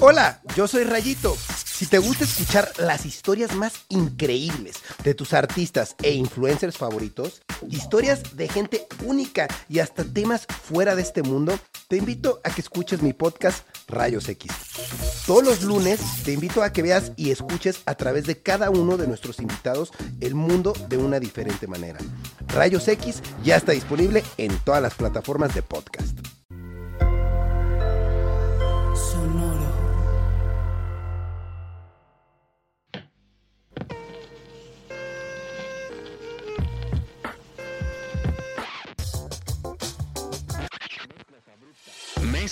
Hola, yo soy Rayito. Si te gusta escuchar las historias más increíbles de tus artistas e influencers favoritos, historias de gente única y hasta temas fuera de este mundo, te invito a que escuches mi podcast Rayos X. Todos los lunes te invito a que veas y escuches a través de cada uno de nuestros invitados el mundo de una diferente manera. Rayos X ya está disponible en todas las plataformas de podcast.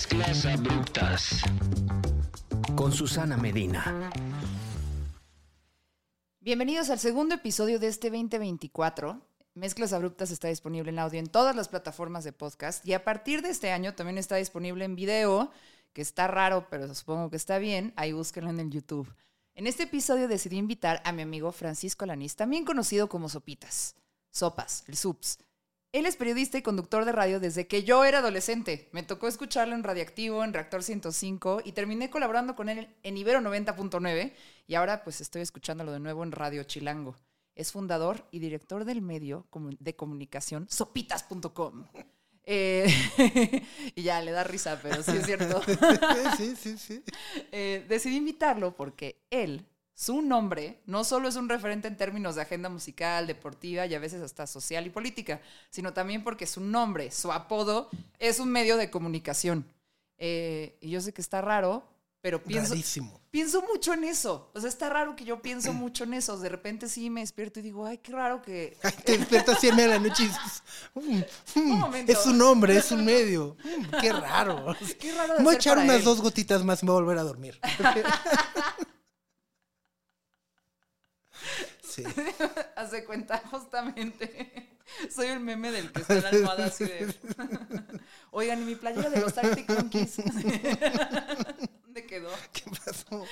Mezclas abruptas con Susana Medina. Bienvenidos al segundo episodio de este 2024. Mezclas Abruptas está disponible en audio en todas las plataformas de podcast y a partir de este año también está disponible en video, que está raro, pero supongo que está bien. Ahí búsquenlo en el YouTube. En este episodio decidí invitar a mi amigo Francisco Lanís, también conocido como Sopitas, Sopas, el Sups él es periodista y conductor de radio desde que yo era adolescente. Me tocó escucharlo en Radiactivo, en Reactor 105 y terminé colaborando con él en Ibero 90.9 y ahora pues estoy escuchándolo de nuevo en Radio Chilango. Es fundador y director del medio de comunicación sopitas.com. Eh, y ya le da risa, pero sí es cierto. sí, sí, sí. Eh, decidí invitarlo porque él su nombre no solo es un referente en términos de agenda musical, deportiva y a veces hasta social y política, sino también porque su nombre, su apodo, es un medio de comunicación. Eh, y yo sé que está raro, pero pienso, pienso mucho en eso. O sea, está raro que yo pienso mucho en eso. De repente sí me despierto y digo, ay, qué raro que... te despiertas así a la noche y dices, mm, mm, es un nombre, es un medio. Mm, qué raro. Qué raro voy a echar unas dos gotitas más y me voy a volver a dormir. Hace cuenta, justamente. Soy el meme del que está en la almohada así de. Oigan, ¿y mi playera de los Arctic Monkeys? ¿Dónde quedó? ¿Qué pasó?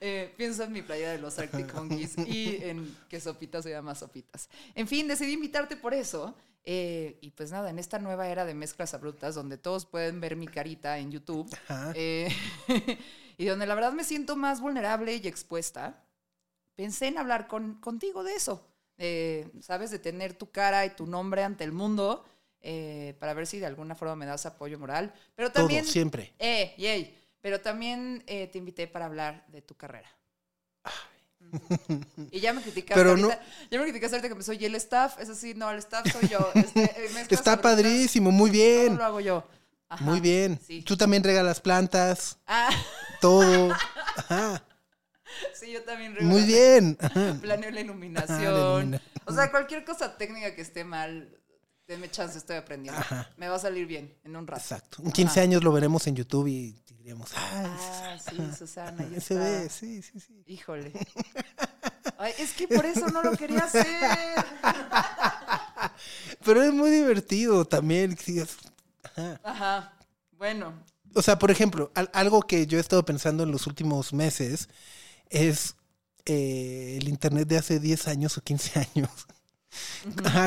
eh, pienso en mi playera de los Arctic Monkeys y en que Sopitas se llama Sopitas. En fin, decidí invitarte por eso. Eh, y pues nada, en esta nueva era de mezclas abruptas, donde todos pueden ver mi carita en YouTube, eh, y donde la verdad me siento más vulnerable y expuesta, pensé en hablar con, contigo de eso, ¿sabes? De tener tu cara y tu nombre ante el mundo eh, para ver si de alguna forma me das apoyo moral. Pero también... Todo, siempre. Eh, yay. Pero también eh, te invité para hablar de tu carrera. Y ya me criticaste Pero ahorita, ya me criticaste ahorita que soy el staff, es así, no, el staff soy yo. Este, eh, Está padrísimo, muy bien. Todo lo hago yo. muy bien. Tú también regalas plantas. Ah. Todo. Ajá. Sí, yo también Muy bien. Planeo la iluminación. o sea, cualquier cosa técnica que esté mal, denme chance, estoy aprendiendo. Me va a salir bien en un rato. Exacto. En 15 años lo veremos en YouTube y diríamos, ah, sí, Susana. Ya se ve, sí, sí, sí. Híjole. Ay, es que por eso no lo quería hacer. Pero es muy divertido también. Ajá. Ajá. Bueno. O sea, por ejemplo, algo que yo he estado pensando en los últimos meses es eh, el Internet de hace 10 años o 15 años.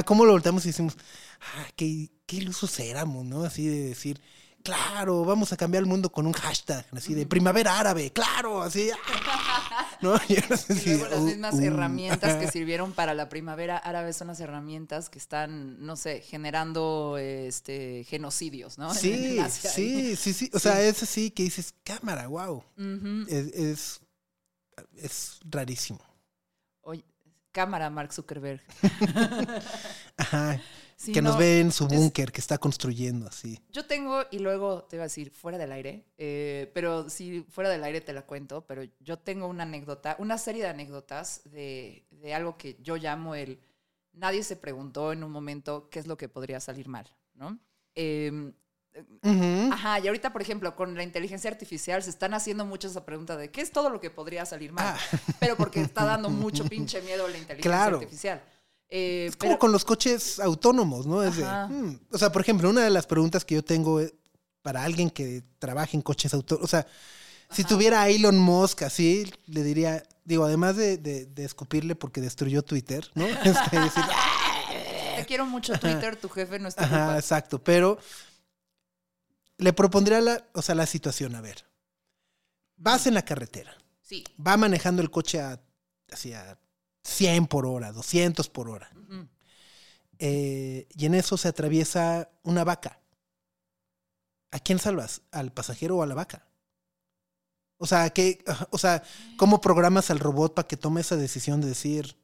¿Cómo lo volteamos y decimos, ah, qué, qué ilusos éramos, ¿no? Así de decir, claro, vamos a cambiar el mundo con un hashtag, así de primavera árabe, claro, así. ¿no? Y, las uh, mismas uh. herramientas que sirvieron para la primavera árabe son las herramientas que están, no sé, generando este genocidios, ¿no? Sí, sí, sí, sí. O sea, es así que dices, cámara, wow. es es rarísimo. Oye, cámara, Mark Zuckerberg. Ajá. que nos ve en su búnker que está construyendo así. Yo tengo, y luego te iba a decir fuera del aire, eh, pero si fuera del aire te la cuento, pero yo tengo una anécdota, una serie de anécdotas de, de algo que yo llamo el nadie se preguntó en un momento qué es lo que podría salir mal, ¿no? Ajá, y ahorita, por ejemplo, con la inteligencia artificial se están haciendo mucho esa pregunta de qué es todo lo que podría salir mal. Ah. Pero porque está dando mucho pinche miedo la inteligencia Claro. artificial. Eh, Es como pero- con los coches autónomos, ¿no? Es de, hmm, o sea, por ejemplo, una de las preguntas que yo tengo eh, para alguien que trabaje en coches autónomos, o sea, si tuviera a Elon Musk así, le diría, digo, además de, de- de escupirle porque destruyó Twitter, ¿no? Este, decir, Te quiero mucho, Twitter, tu jefe no está Ajá, exacto, pero le propondría la, o sea, la situación, a ver. Vas en la carretera, Sí. va manejando el coche a, así a 100 por hora, 200 por hora. Eh, y en eso se atraviesa una vaca. ¿A quién salvas? ¿Al pasajero o a la vaca? O sea, ¿qué, o sea, ¿cómo programas al robot para que tome esa decisión de decir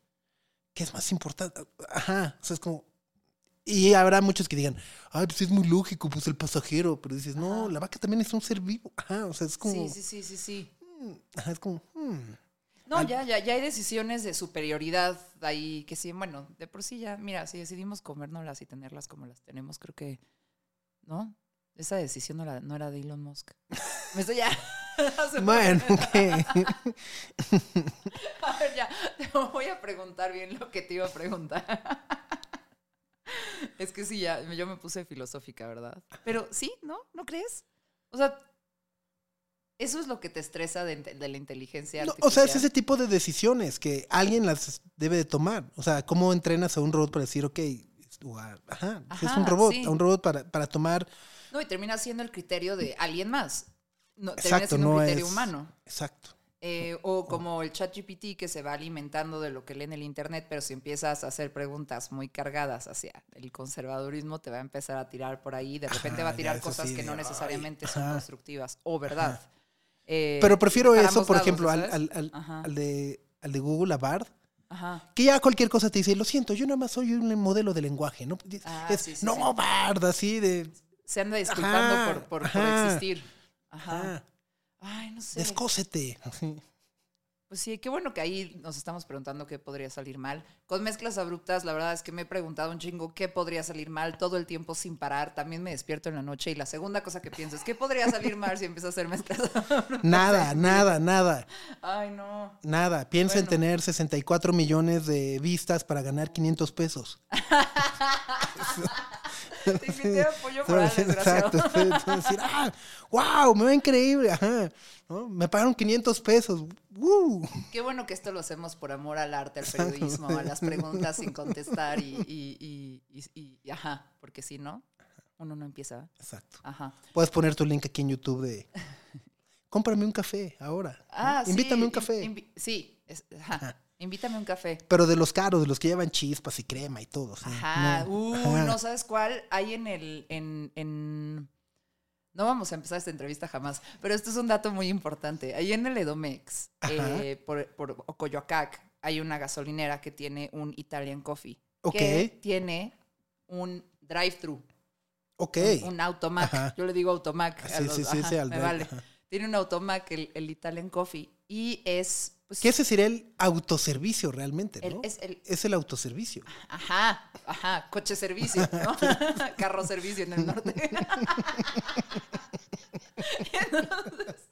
qué es más importante? Ajá, o sea, es como... Y habrá muchos que digan, ay, pues es muy lógico, pues el pasajero, pero dices, no, la vaca también es un ser vivo. Ajá, o sea, es como... Sí, sí, sí, sí, sí. mm, ajá, es como... hmm. No, ya, ya, ya hay decisiones de superioridad ahí que sí, bueno, de por sí ya, mira, si decidimos comérnoslas y tenerlas como las tenemos, creo que, ¿no? Esa decisión no, la- no era de Elon Musk. Me estoy ya. Bueno, ¿qué? A ver, ya, te voy a preguntar bien lo que te iba a preguntar. Es que sí, ya, yo me puse filosófica, ¿verdad? Pero sí, ¿no? ¿No crees? O sea, eso es lo que te estresa de, de la inteligencia No, artificial. o sea, es ese tipo de decisiones que alguien las debe de tomar. O sea, ¿cómo entrenas a un robot para decir, ok, a- ajá, es un robot, sí. a un robot para, para tomar, No, y termina siendo el criterio de alguien más. No, termina siendo un no criterio es- humano. exacto. Eh, o como el chat GPT que se va alimentando de lo que lee en el internet, pero si empiezas a hacer preguntas muy cargadas hacia el conservadurismo, te va a empezar a tirar por ahí. De repente Ajá, va a tirar cosas sí, que no ay, necesariamente son ajá. constructivas o verdad. Eh, Pero prefiero eso, por lados, ejemplo, al, al, al- Ajá. al de, al de Google, a Bard, Ajá. que ya cualquier cosa te dice, lo siento, yo nada más soy un modelo de lenguaje, ¿no? Ah, Es, sí, sí, no. Bard, así de, Se anda disculpando Ajá, por, por- por existir. Ajá. Ay, no sé. descósete. Pues sí, qué bueno que ahí nos estamos preguntando qué podría salir mal. Con mezclas abruptas, la verdad es que me he preguntado un chingo qué podría salir mal todo el tiempo sin parar. También me despierto en la noche y la segunda cosa que pienso es qué podría salir mal si empiezo a hacer mezclas abruptas. Nada, nada, nada. Ay, no. Nada, piensa en tener 64 millones de vistas para ganar 500 pesos. Te invité a apoyo moral, desgraciado. Exacto. Decir, ah, wow, me va increíble. Ajá. ¿no? Me pagaron 500 pesos. ¡Woo! Qué bueno que esto lo hacemos por amor al arte, al periodismo, a las preguntas sin contestar y, y, y- y- y- ajá, porque si no, uno no empieza. Exacto. Ajá. Puedes poner tu link aquí en YouTube de cómprame un café ahora. ¿no? Ah, sí, Invítame un café. sí, es- ajá. Ajá. Invítame un café. Pero de los caros, de los que llevan chispas y crema y todo. sí. Ajá. No, Uh, ajá. no sabes cuál. Hay en el. En, en- No vamos a empezar esta entrevista jamás, pero esto es un dato muy importante. Ahí en el Edomex, eh, por, por Coyoacac, hay una gasolinera que tiene un Italian Coffee. Ok. Que tiene un drive-thru. Ok. Un, un automac. Ajá. Yo le digo automac. a Sí, los- sí, sí, sí, al me vale. ajá. Tiene un automac, el, el Italian Coffee. Y es. Pues, Que ese sería el autoservicio realmente, el- ¿no? es el, Es el autoservicio. Ajá, ajá, coche servicio, ¿no? Carro servicio en el norte. entonces,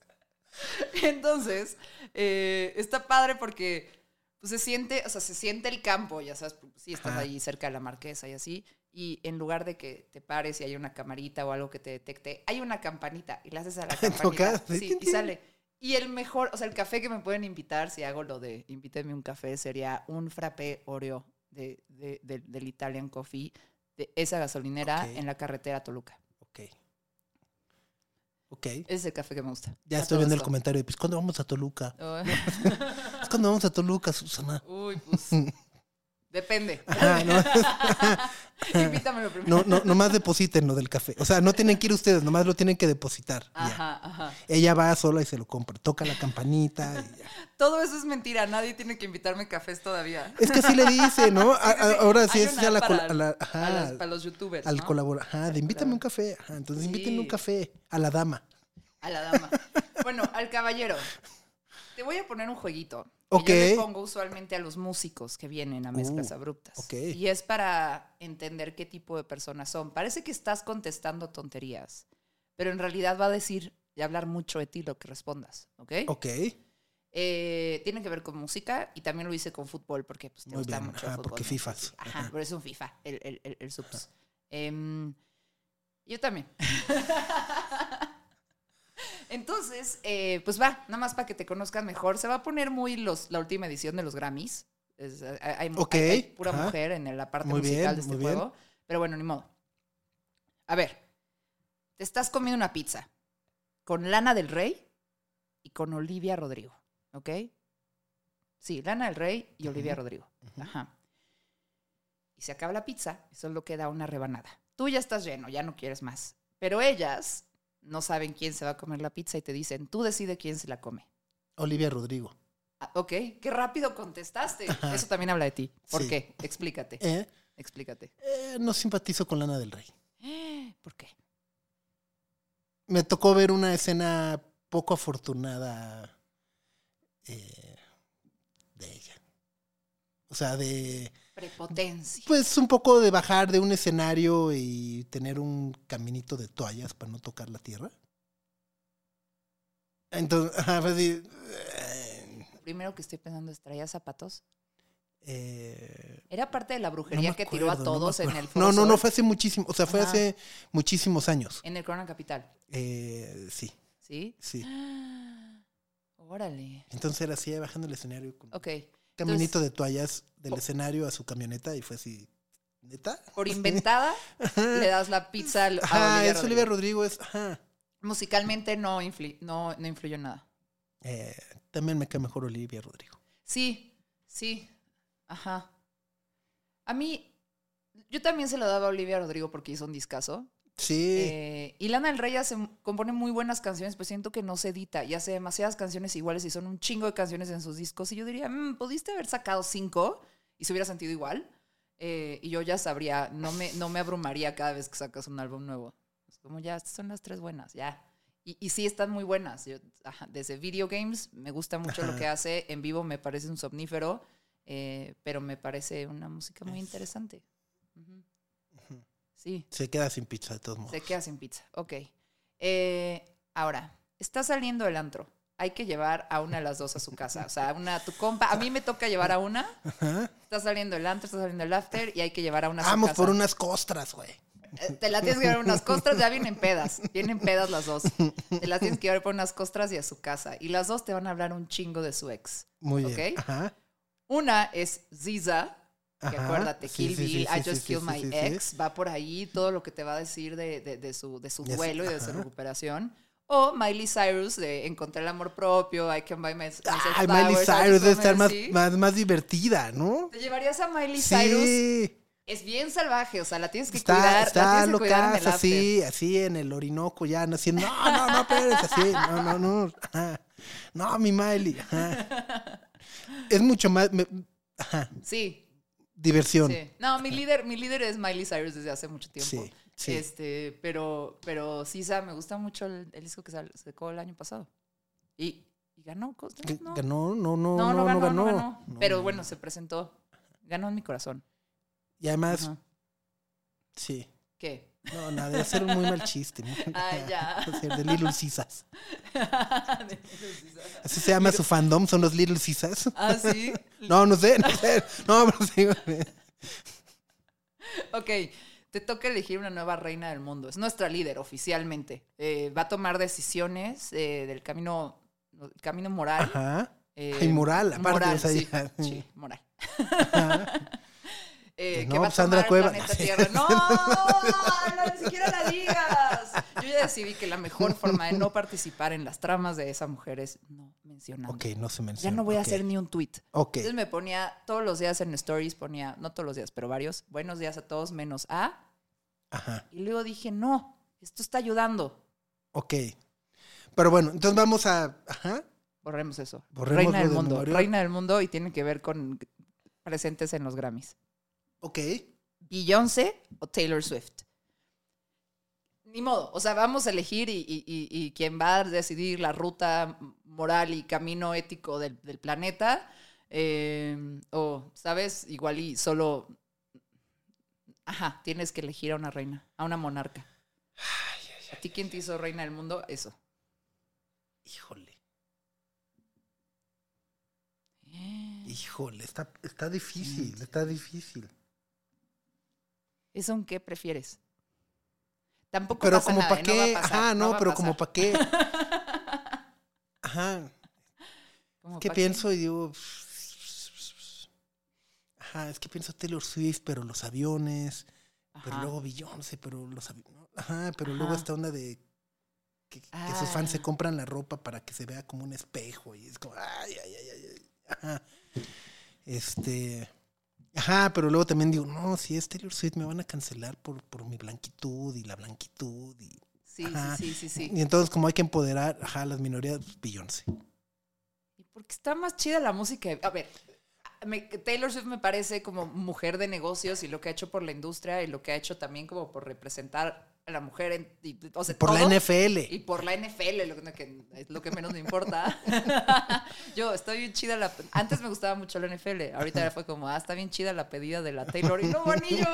entonces, eh, está padre porque pues, se siente, o sea, se siente el campo, ya sabes, pues, sí estás Ajá. ahí cerca de la marquesa y así, y en lugar de que te pares y hay una camarita o algo que te detecte, hay una campanita y le haces a la campanita Tocas, sí, y sale. Y el mejor, o sea, el café que me pueden invitar, si hago lo de invíteme un café, sería un frappé Oreo de, de- de- del Italian Coffee de esa gasolinera en la carretera Toluca. Ok. Ok. Ese es el café que me gusta. Ya A estoy viendo el comentario de, pues, ¿cuándo vamos a Toluca? Oh. Es cuando vamos a Toluca, Susana. Uy, pues. Depende. Ajá, no, Invítamelo primero. no, no, nomás depositen lo del café. O sea, no tienen que ir ustedes, nomás lo tienen que depositar. ya. Ajá, ajá. Ella va sola y se lo compra. Toca la campanita y ya. Todo eso es mentira. Nadie tiene que invitarme cafés todavía. Es que así le dice, ¿no? Ahora sí Hay es una a la, para, a la- ajá, a las- para los youtubers. al ¿no? colaborar. Ajá, de invítame Claro. un café. Ajá, entonces invítenme un café a la dama. A la dama. Bueno, al caballero. Te voy a poner un jueguito. Que Ok. Yo le pongo usualmente a los músicos que vienen a mezclas Uh, abruptas. ok. Y es para entender qué tipo de personas son. Parece que estás contestando tonterías. pero en realidad va a decir y hablar mucho de ti lo que respondas, ¿ok? Ok. Eh, tiene que ver con música y también lo hice con fútbol porque pues, te Muy gusta bien, mucho el ajá, fútbol. porque. Ajá, Ajá. pero es un FIFA, el, el, el, el subs. Em, yo también. Entonces, eh, pues va, nada más para que te conozcan mejor. Se va a poner muy los, la última edición de los Grammys. Es, hay, hay- Ok, hay- hay pura mujer en la parte Muy musical bien, de este muy bien. juego. Pero bueno, ni modo. A ver, te estás comiendo una pizza con Lana del Rey y con Olivia Rodrigo, ¿ok? Sí, Lana del Rey y Olivia Rodrigo. Ajá. Y se acaba la pizza y solo queda una rebanada. Tú ya estás lleno, ya no quieres más. Pero ellas no saben quién se va a comer la pizza y te dicen, tú decide quién se la come. Olivia Rodrigo. Ah, ok, qué rápido contestaste. Eso también habla de ti. ¿Por Sí. qué? Explícate. Eh, Explícate. eh, no simpatizo con Lana del Rey. ¿Por qué? Me tocó ver una escena poco afortunada eh, de ella. O sea, de... Prepotencia. Pues un poco de bajar de un escenario y tener un caminito de toallas para no tocar la tierra. Entonces, fue así, eh, Primero que estoy pensando es, ¿traía zapatos? eh, Era parte de la brujería que tiró a acuerdo, no todos en el Foro No, no, no, fue hace muchísimo, o sea, fue Ajá. hace muchísimos años. En el Corona Capital. Eh, sí, ¿Sí? sí. Ah, Órale. Entonces era así, bajando el escenario con Ok. Caminito de toallas del escenario a su camioneta y fue así, ¿neta? Por inventada, le das la pizza al- a Ajá, Olivia es Rodrigo. Olivia Rodrigo, es, ajá. Musicalmente no, infli- no, no influyó en nada. Eh, también me cae mejor Olivia Rodrigo. Sí, sí. Ajá. A mí, yo también se lo daba a Olivia Rodrigo porque hizo un discazo. Sí, Eh, y Lana del Rey hace, compone muy buenas canciones, pues siento que no se edita y hace demasiadas canciones iguales y son un chingo de canciones en sus discos. Y yo diría, "Mm, pudiste haber sacado cinco y se hubiera sentido igual. Eh, y yo ya sabría, no me, no me abrumaría cada vez que sacas un álbum nuevo. Es como ya, estas son las tres buenas, ya. Y, y sí están muy buenas. Yo, ajá, desde video games me gusta mucho lo que hace. En vivo me parece un somnífero, eh, pero me parece una música muy interesante. Sí. se queda sin pizza de todos modos. Se queda sin pizza. Ok. Eh, ahora, está saliendo el antro. Hay que llevar a una de las dos a su casa. O sea, una a tu compa. A mí me toca llevar a una. Ajá. Está saliendo el antro, está saliendo el after y hay que llevar a una a su Vamos casa. por unas costras, güey. Eh, Te la tienes que llevar unas costras, ya vienen pedas. Vienen pedas las dos. Te las tienes que llevar por unas costras y a su casa. Y las dos te van a hablar un chingo de su ex. Muy bien. Ajá. Una es Ziza, que Ajá. acuérdate, Sí, Kill sí, Bill, sí, I Just Killed My. Ex, va por ahí todo lo que te va a decir de, de- de su, de su Ya sé, duelo y de su recuperación. O Miley Cyrus de Encontré el amor propio, I Can Buy My- Myself Ay, Miley Flowers, I Cyrus debe estar más, más, más divertida, ¿no? ¿Te llevarías a Miley Cyrus? Sí. Es bien salvaje, o sea, la tienes que Está, cuidar, está que loca, así, así en el Orinoco, ya, no, así, no, no, no, espérate, así, no, no, no, ajá. no, mi Miley. Es mucho más, me- Sí, diversión. sí. No, mi líder, mi líder es Miley Cyrus desde hace mucho tiempo. Sí, sí. Este, pero, pero sí, Sa, me gusta mucho el, el disco que sacó el año pasado. Y, y ganó No. Ganó, no, no, No, no, ganó, no ganó. No, Pero no. bueno, se presentó. Ganó en mi corazón. Y además, Ajá. sí, ¿Qué? No, nada, debe ser un muy mal chiste. Ah, ya. De Little Cisas. Así se llama su fandom, son los Little Cisas. ah, sí. No, no sé, no sé. No, pero sí. Ok, te toca elegir una nueva reina del mundo. Es nuestra líder oficialmente. Eh, va a tomar decisiones eh, del camino, el camino moral. Ajá. eh, Ay, moral, aparte, moral, o sea, sí, sí, moral. Ajá. Eh, No, que va a pues, Sandra tomar el Cueva. planeta Tierra. No, no, ni siquiera la digas. Yo ya decidí que la mejor forma de no participar en las tramas de esa mujer es no mencionando. Ok, no se menciona. Ya no voy a hacer ni un tweet. Ok. Entonces me ponía todos los días en stories, ponía, no todos los días, pero varios, buenos días a todos menos a. Ajá. Y luego dije, no, esto está ayudando. Ok. Pero bueno, entonces vamos a. Ajá. Borremos eso. Borremos Reina del de mundo. Reina del mundo y tiene que ver con presentes en los Grammys. Ok. Beyoncé o Taylor Swift. Ni modo, o sea, vamos a elegir y, y- y- y quien va a decidir la ruta moral y camino ético del, del planeta. eh, o, ¿sabes? Igual y solo... Ajá, tienes que elegir a una reina, a una monarca. ¿A ti quién te hizo reina del mundo? Eso. Híjole. Híjole, está, está difícil, está difícil. ¿Eso en qué prefieres? Tampoco Pero pasa como nada, para ¿eh? No va a qué, pasar, ajá, no, pero como para qué. Ajá, ¿Cómo ¿qué pa' pienso? Y digo, ajá, es que pienso Taylor Swift, pero los aviones, pero luego Beyoncé, pero los aviones, ajá, pero luego esta onda de que, que sus fans se Ah. compran la ropa para que se vea como un espejo y es como, ay, ay, ay, ay, ay, ajá. Este, ajá, pero luego también digo, no, si es Taylor Swift me van a cancelar por, por mi blanquitud y la blanquitud y Sí, Ajá. sí, sí, sí, sí. Y entonces, como hay que empoderar ajá, a las minorías, pues, Beyoncé. Y porque está más chida la música. A ver, me- Taylor Swift me parece como mujer de negocios y lo que ha hecho por la industria y lo que ha hecho también como por representar la mujer en, y- o sea, Por la. NFL. Y por la NFL, lo que, es lo que menos me importa. Yo estoy bien chida la... Antes me gustaba mucho la NFL. Ahorita fue como, ah, está bien chida la pedida de la Taylor. Y no, anillo.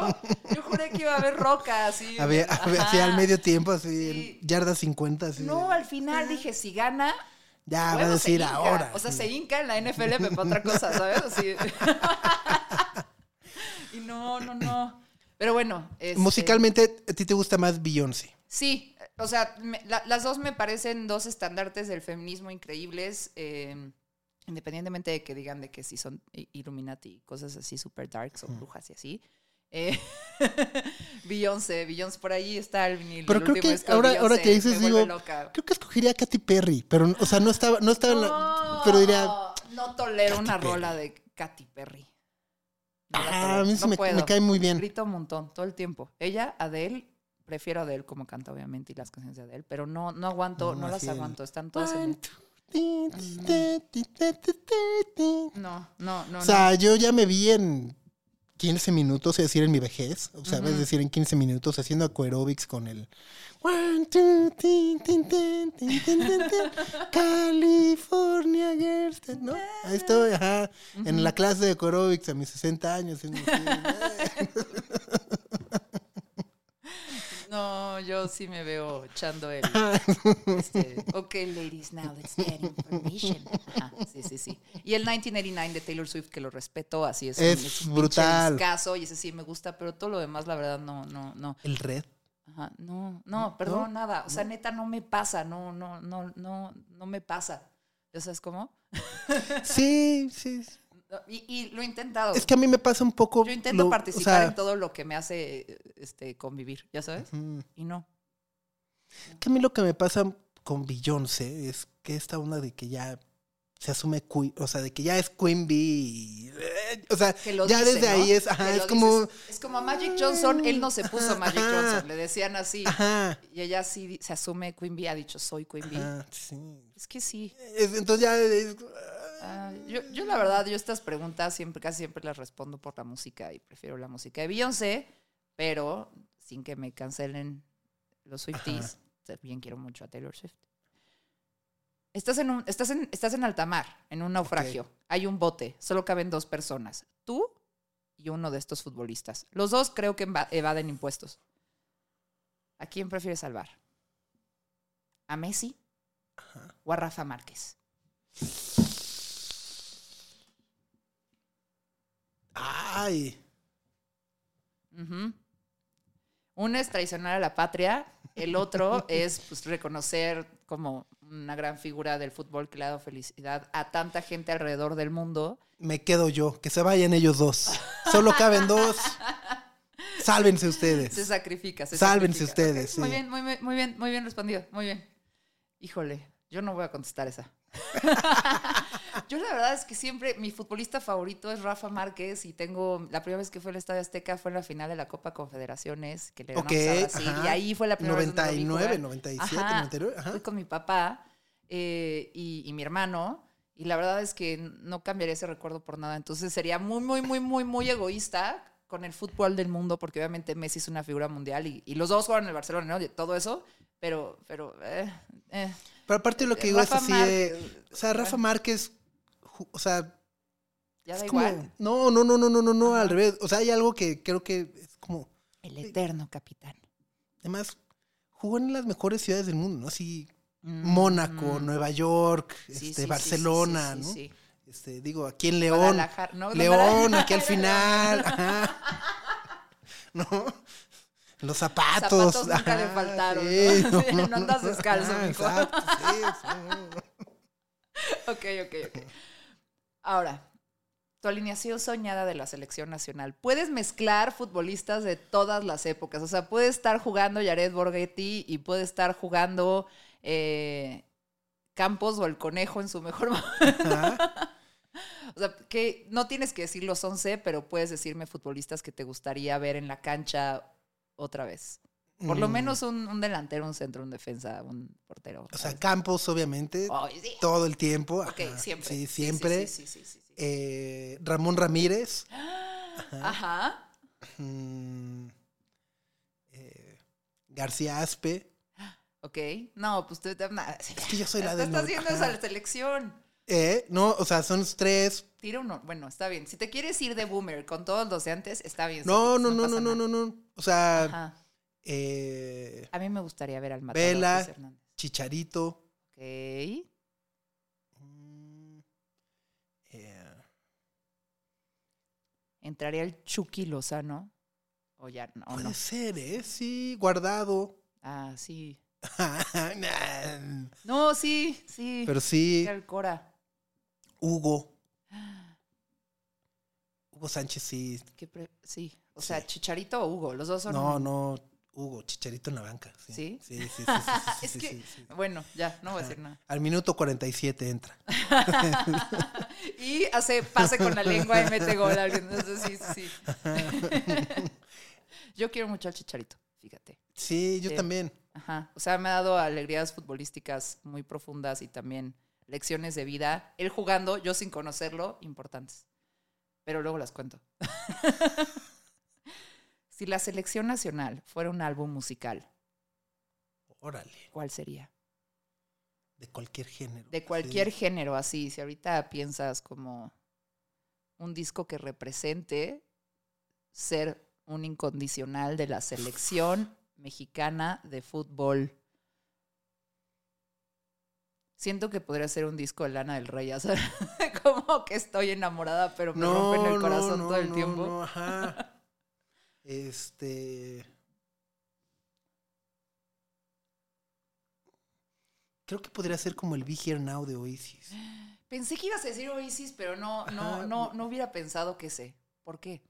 Yo juré que iba a haber roca, así. Ajá. al medio tiempo, así, Sí. en yarda 50. Así No, al final dije, si gana, ya, va a decir ahora. O sea, se hinca en la NFL, me para otra cosa, ¿sabes? Así. y no, no, no. Pero bueno. este, Musicalmente, ¿a ti te gusta más Beyoncé? Sí, o sea, me- la- las dos me parecen dos estandartes del feminismo increíbles. eh, independientemente de que digan de que sí son Illuminati y cosas así super darks o brujas y así. Eh, Beyoncé, Beyoncé, por ahí está el vinil. Pero el creo que ahora, ahora que dices, digo, loca. creo que escogería a Katy Perry, pero, o sea, no estaba, no estaba en la- pero diría, No tolero Katy una Perry. rola de Katy Perry. Ah, a mí sí no me, cae muy bien. Grita un montón, todo el tiempo. Ella, Adele, prefiero a Adele como canta, obviamente, y las canciones de Adele, pero no, no aguanto, no, No, las el- aguanto, están todas en... Ti. No, no, no, O sea, yo ya me vi en 15 minutos, es decir, en mi vejez, o sea, es decir, en 15 minutos haciendo aquarobics con el One, two, tin, tin, tin, tin, tin, tin, tin, California Girls, ¿no? Ahí estoy, ajá, en la clase de aquarobics a mis 60 años. así, no, yo sí me veo echando el... este, ok, ladies, now let's get information. Ajá, sí, sí, sí. Y el 1989 de Taylor Swift, que lo respeto, así es. Es un brutal. discazo, y ese sí me gusta, pero todo lo demás, la verdad, no, no, no. El red. Ajá, no, no, perdón, nada. O sea, neta, no me pasa, no, no, no, no, no me pasa. ¿Ya sabes cómo? Sí, sí. Y, y lo he intentado. Es que a mí me pasa un poco. Yo intento lo- o participar sea, en todo lo que me hace este, convivir, ¿ya sabes? mm, Y no. que a mí lo que me pasa con Beyoncé es que esta onda de que ya se asume o sea, de que ya es Queen Bee. eh, o sea, ya dice, desde ¿no? ahí es, ajá, es como, dices. Es como Magic Johnson, él no se puso Magic Ajá. Johnson, le decían así. ajá, Y ella sí se asume Queen Bee, ha dicho, soy Queen Bee. sí. Es que sí. Es- entonces ya es- Yo, yo la verdad, yo estas preguntas siempre, casi siempre las respondo por la música y prefiero la música de Beyoncé, pero sin que me cancelen los Swifties. Bien quiero mucho a Taylor Swift. Estás en, un, estás, en, estás en alta mar, en un naufragio. Hay un bote, solo caben dos personas. Tú y uno de estos futbolistas. Los dos creo que eva- evaden impuestos. ¿A quién prefieres salvar? ¿A Messi o a Rafa Márquez? Ay, Ujú. Uno es traicionar a la patria, el otro es pues, reconocer como una gran figura del fútbol que le ha dado felicidad a tanta gente alrededor del mundo. me quedo yo, que se vayan ellos dos. Solo caben dos. Sálvense Se ustedes. sacrifica. Se Sálvense sacrifica. ustedes, Muy sí. bien, muy bien, muy bien, muy bien respondido. Muy bien. Híjole, yo no voy a contestar esa. yo la verdad es que siempre mi futbolista favorito es Rafa Márquez y tengo la primera vez que fue al Estadio Azteca fue en la final de la Copa Confederaciones que le ganamos a Brasil ajá. y ahí fue la primera vez donde lo vi 99, jugar. 97, Ajá. 99, ajá. Fui con mi papá eh, y, y mi hermano. Y la verdad es que no cambiaría ese recuerdo por nada. Entonces sería muy, muy, muy, muy, muy egoísta con el fútbol del mundo, porque obviamente Messi es una figura mundial y, y los dos jugaron en el Barcelona, ¿no? Y todo eso. Pero, pero, eh, eh. Pero aparte lo que digo Rafa es así de, Márquez, o sea, Rafa. Márquez, o sea, ya es da como, igual. no, no, no, no, no, no, no, al revés. O sea, hay algo que creo que es como, El eterno capitán. además, jugó en las mejores ciudades del mundo, ¿no? Así, Mónaco, Mm. Nueva York, Sí, este, sí, Barcelona, ¿no? sí. Este, digo, aquí en León. León, aquí al final. ajá. ¿No? Los zapatos. Zapatos nunca le faltaron, sí, ¿no? No andas descalzo, ajá, mijo. Exacto, sí, sí. Ok, ok, ok. Ahora, tu alineación soñada de la selección nacional. Puedes mezclar futbolistas de todas las épocas. O sea, puede estar jugando Jared Borghetti y puede estar jugando eh, Campos o el Conejo en su mejor momento. O sea, que no tienes que decir los 11, pero puedes decirme futbolistas que te gustaría ver en la cancha otra vez. Por lo Mm, menos un, un delantero, un centro, un defensa, un portero. O sea, Campos, obviamente, sí. todo el tiempo. Ok, siempre. Sí, Sí, siempre. Sí, sí, sí. Eh, Ramón Ramírez. Ajá. mm, eh, García Aspe. Ok. No, pues tú. Es que yo soy la del estás haciendo esa selección. Eh, no, o sea, son tres. Tira uno. Bueno, está bien. Si te quieres ir de boomer con todos los de antes, está bien. No, no, no, no, no, no, no. O sea, Ajá. Eh, A mí me gustaría ver al Matador Vela. Hernández. Chicharito. Ok. mm, eh, ¿Entraría el Chucky Lozano? O ya, no, puede no. ser, ¿eh? Sí, guardado. Ah, sí. No, sí, sí. Pero sí, el Cora. Hugo. Hugo Sánchez, sí. ¿Qué pre- sí. O sea, Sí. Chicharito o Hugo. Los dos son. No, no, Hugo, Chicharito en la banca. Sí, ¿Sí? Sí, sí, Es que-. Bueno, ya, no voy a decir nada. Al minuto 47 entra. Y hace pase con la lengua y mete gol. Entonces, sí, sí. Yo quiero mucho al Chicharito, fíjate. Sí, yo Sí. también. Ajá. O sea, me ha dado alegrías futbolísticas muy profundas y también lecciones de vida. Él jugando, yo sin conocerlo, importantes. Pero luego las cuento. Si la selección nacional fuera un álbum musical, Órale, ¿cuál sería? de cualquier género. De cualquier género, así. Si ahorita piensas como un disco que represente ser un incondicional de la selección mexicana de fútbol. Siento que podría ser un disco de Lana del Rey, sabes, como que estoy enamorada, pero me rompen el corazón todo el no, tiempo. no, ajá. Este. Creo que podría ser como el Be Here Now de Oasis. Pensé que ibas a decir Oasis, pero no, no, Ajá. no, no hubiera pensado que sé. ¿Por qué?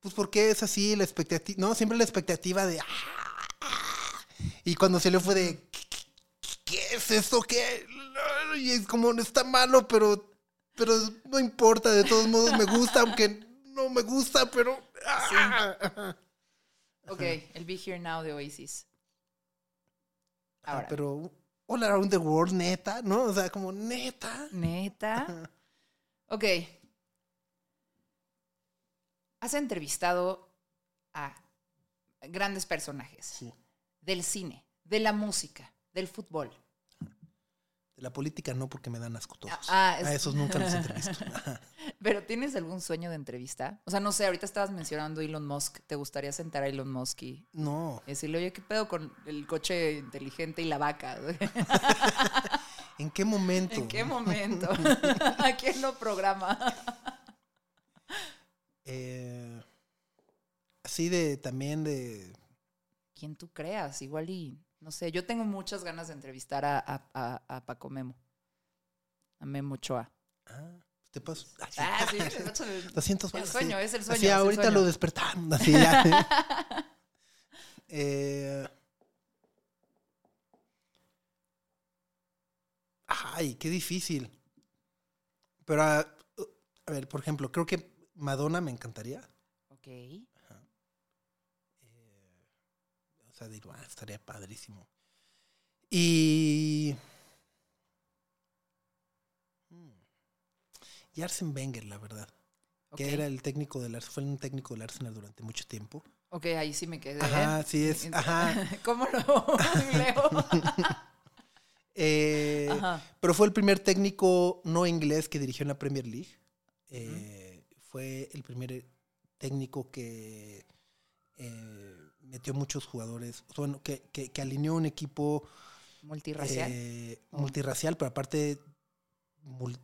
Pues porque es así la expectativa, no, siempre la expectativa de "Ah". y cuando se le fue de ¿qué, es eso? ¿Qué? Y es como está malo, pero pero no importa, de todos modos me gusta, aunque no me gusta, pero ah. Ok, el Be Here Now de Oasis. Ah, Ahora, pero All Around the World, neta, ¿no? O sea, como neta. ¿Neta? Ok. Has entrevistado a grandes personajes Sí. del cine, de la música, del fútbol. De la política no, porque me dan asco todos. Ah, es- A esos nunca los entrevisto. Pero ¿tienes algún sueño de entrevista? O sea, no sé, ahorita estabas mencionando Elon Musk. ¿Te gustaría sentar a Elon Musk y No. decirle, oye, ¿qué pedo con el coche inteligente y la vaca? ¿En qué momento? ¿En qué momento? ¿A quién lo programa? Eh, así de también de Quien tú creas, igual y, no sé, yo tengo muchas ganas de entrevistar a, a- a- a Paco Memo. A Memo Ochoa. Ah, te paso. Ay, sí. Ah, sí, el- 200 el sueño, sí. es el sueño. El ahorita sueño. lo despertaron. Así ya. Eh, ay, qué difícil. Pero, a, a ver, por ejemplo, creo que Madonna me encantaría. Ok. O sea, digo, ah, estaría padrísimo. Y. Mm, Y Arsene Wenger, la verdad. Que era el técnico del Arsenal, fue un técnico del Arsenal durante mucho tiempo. Ok, ahí sí me quedé. Ajá, sí es, ajá. ¿Cómo lo leo? Eh, Ajá. pero fue el primer técnico no inglés que dirigió en la Premier League. Eh, Fue el primer técnico que eh, metió muchos jugadores, bueno, que, que, que alineó un equipo Multirracial. eh, Oh. multirracial, pero aparte,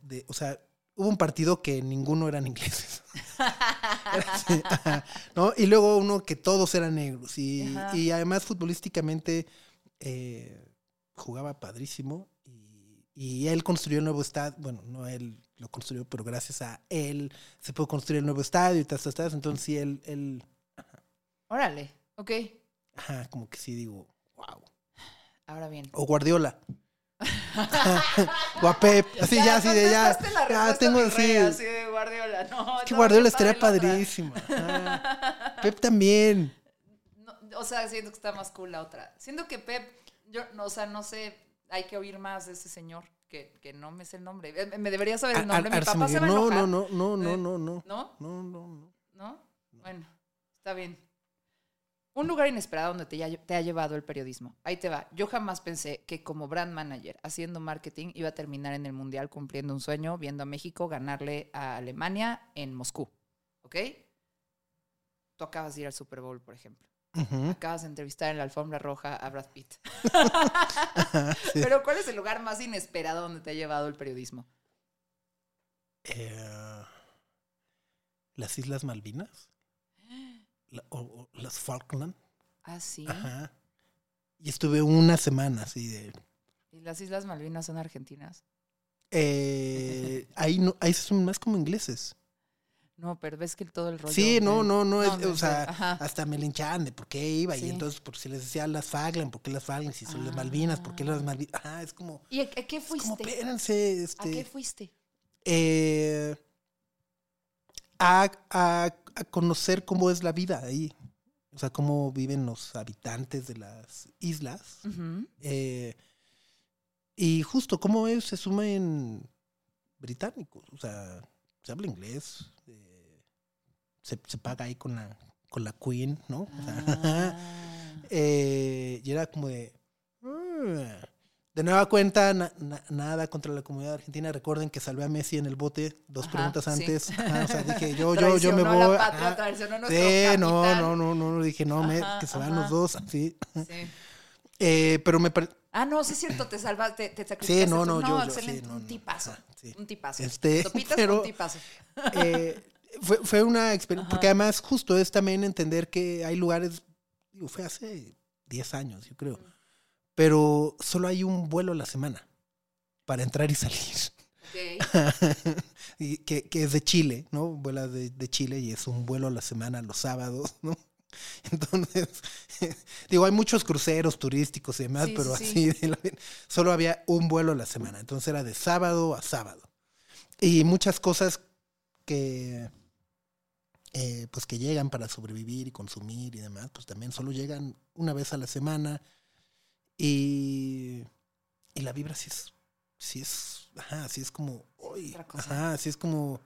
de, o sea, hubo un partido que ninguno eran ingleses. ¿no? Y luego uno que todos eran negros. Y, y además futbolísticamente eh, jugaba padrísimo. Y, y él construyó el nuevo estadio. Bueno, no él lo construyó, pero gracias a él se pudo construir el nuevo estadio y tal, tal, tal. Entonces sí, él, él Órale, ok. ajá, como que sí digo, wow. Ahora bien. O Guardiola. o a Pep. Así ya, así de ya. Ya tengo así. rey, así de Guardiola. No, Es que no, Guardiola estaría ajá. Pep también. No, o sea, siento que está más cool la otra. Siento que Pep, yo, no, o sea, no sé, hay que oír más de ese señor, que, que no me sé el nombre. Eh, Me debería saber el Ar- nombre. Mi papá se va a no, no, Eh, no, no, no. ¿No? No, no, no. ¿No? Bueno, está bien. Un lugar inesperado donde te, te ha llevado el periodismo. Ahí te va. Yo jamás pensé que como brand manager, haciendo marketing, iba a terminar en el Mundial cumpliendo un sueño, viendo a México ganarle a Alemania en Moscú. ¿Ok? Tú acabas de ir al Super Bowl, por ejemplo. Acabas de entrevistar en la alfombra roja a Brad Pitt. Sí. Pero ¿cuál es el lugar más inesperado donde te ha llevado el periodismo? Eh, las Islas Malvinas. La- o, o las Falkland. Ah, sí. Ajá. Y estuve una semana así de. ¿Y las Islas Malvinas son argentinas? Eh, ahí, no, ahí son más como ingleses. No, pero ves que todo el rollo. Sí, no, no, no, es- o sea, ajá. hasta me linchaban de por qué iba. Sí. Y entonces, por si les decía las Falkland, ¿por qué las Falkland? Si son las Malvinas, ¿por qué las Ah. Malvinas? Ajá, es como. ¿Y a, a qué es como, fuiste? espérense, ¿A este. qué fuiste? eh, a, a- a conocer cómo es la vida ahí. O sea, cómo viven los habitantes de las islas. Eh, y justo cómo ellos se sumen británicos. O sea, se habla inglés. eh, se, se paga ahí con la, con la Queen, ¿no? O sea, Ah. eh, y era como de. "Ah". De nueva cuenta, na- na- nada contra la comunidad argentina. Recuerden que salvé a Messi en el bote dos Ajá, preguntas sí. antes. Ajá, o sea, dije, yo, yo, yo me voy. la patria, traicionó nuestro Sí, no, no, no, no, no, dije, no, me- que se van los dos, sí. Sí. Eh, pero me parece. Ah, no, sí es cierto, te salvaste, te sacrificaste. Sí, no, no, yo, yo, sí, no, un tipazo, sí. un tipazo. Este, Sopitas, pero- un tipazo. eh, fue, fue una experiencia, porque además justo es también entender que hay lugares, digo, fue hace 10 años, yo creo, pero solo hay un vuelo a la semana para entrar y salir. Ok. y que, que es de Chile, ¿no? Vuela de, de Chile y es un vuelo a la semana los sábados, ¿no? Entonces, digo, hay muchos cruceros turísticos y demás, Sí, pero sí, así la- solo había un vuelo a la semana. Entonces era de sábado a sábado. Y muchas cosas que eh, pues que llegan para sobrevivir y consumir y demás, pues también solo llegan una vez a la semana. Y, y la vibra sí es, sí es, ajá, sí es como, uy, ajá, sí es como,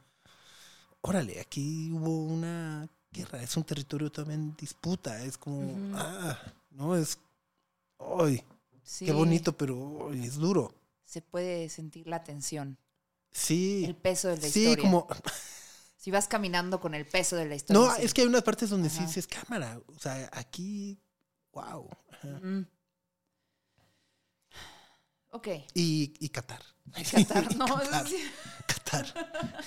órale, aquí hubo una guerra, es un territorio también en disputa, es como, ah, no, es, uy, Sí, qué bonito, pero uy, es duro. Se puede sentir la tensión, Sí, el peso de la sí, historia. como, Si vas caminando con el peso de la historia. no, sí. es que hay unas partes donde sí Ajá. dices cámara, o sea, aquí, wow. Ujú. Ok. Y, y Qatar. Qatar, no, Qatar, sí. Qatar.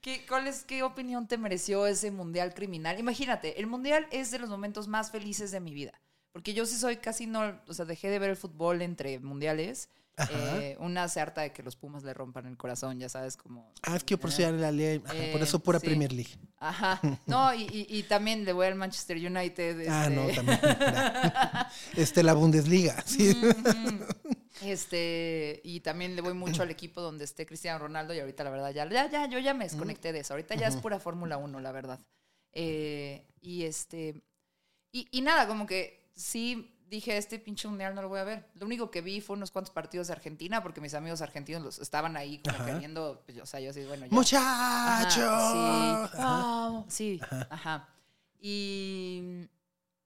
¿Qué, cuál es, ¿Qué opinión te mereció ese mundial criminal? Imagínate, el mundial es de los momentos más felices de mi vida. Porque yo sí soy casi no, o sea, dejé de ver el fútbol entre mundiales. Eh, una se harta de que los Pumas le rompan el corazón, ya sabes, como... Ah, es que yo por eso ya la ley, por Eh, eso pura sí. Premier League. Ajá. No, y, y- y también le voy al Manchester United. Ah, este, no, también. mira. Este, la Bundesliga, sí. Este, y también le voy mucho al equipo donde esté Cristiano Ronaldo y ahorita la verdad ya, ya, ya yo ya me desconecté de eso. Ahorita ya es pura Fórmula 1, la verdad. Eh, y este, y, y nada, como que sí dije, este pinche mundial no lo voy a ver. Lo único que vi fue unos cuantos partidos de Argentina porque mis amigos argentinos los estaban ahí como queriendo, pues, o sea, yo así, bueno, ya. ¡Muchacho! Ajá, sí, Ajá. sí, ajá. Y,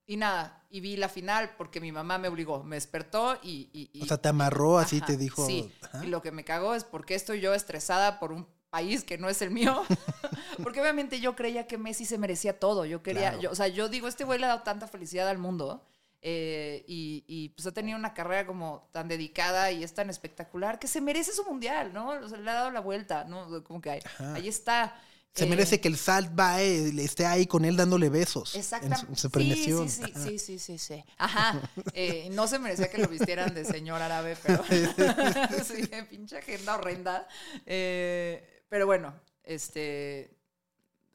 y nada, y vi la final porque mi mamá me obligó, me despertó y... y- y- O sea, te amarró así, te dijo. Sí, y lo que me cagó es porque estoy yo estresada por un país que no es el mío, Porque obviamente yo creía que Messi se merecía todo. Yo quería, Claro. yo, o sea, yo digo, este güey le ha dado tanta felicidad al mundo. Eh, y, y, pues ha tenido una carrera como tan dedicada y es tan espectacular que se merece su mundial, ¿no? O sea, le ha dado la vuelta, ¿no? Como que ahí, está. Se Eh, merece que el Salt Bae esté ahí con él dándole besos. En Exactamente. premiación. Sí, sí, Ajá. sí, sí, sí, sí. Ajá. Eh, no se merecía que lo vistieran de señor árabe, pero sí, pinche agenda horrenda. Eh, pero bueno, este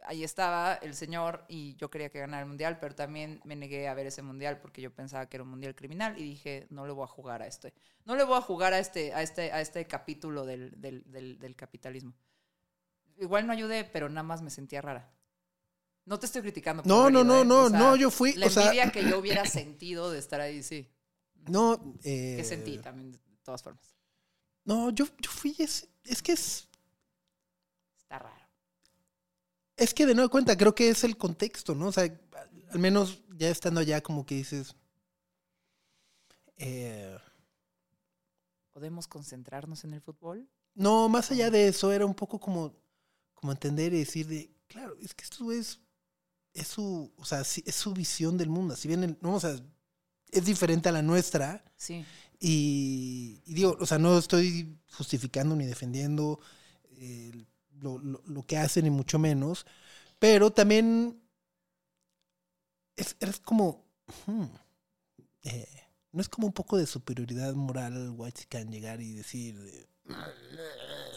ahí estaba el señor y yo quería que ganara el mundial, pero también me negué a ver ese mundial porque yo pensaba que era un mundial criminal y dije, no le voy a jugar a este. No le voy a jugar a este, a este, a este capítulo del, del, del, del capitalismo. Igual no ayudé, pero nada más me sentía rara. No te estoy criticando. por No, no, no, ¿eh? no, O sea, no, yo fui, La o sea- envidia que yo hubiera sentido de estar ahí, sí. No, eh, Que sentí también, de todas formas. No, yo, yo fui, es, es que es, Está raro. Es que de nueva cuenta, creo que es el contexto, ¿no? O sea, al, menos ya estando allá, como que dices. eh, ¿Podemos concentrarnos en el fútbol? no, más allá de eso, era un poco como, como entender y decir de, claro, es que esto es, es su, o sea, es su visión del mundo. Si bien, el- no, o sea, es diferente a la nuestra, Sí. Y, y digo, o sea, no estoy justificando ni defendiendo eh, lo, lo- lo que hacen, ni mucho menos, pero también es, es como, hmm, eh, no es como un poco de superioridad moral white can llegar y decir,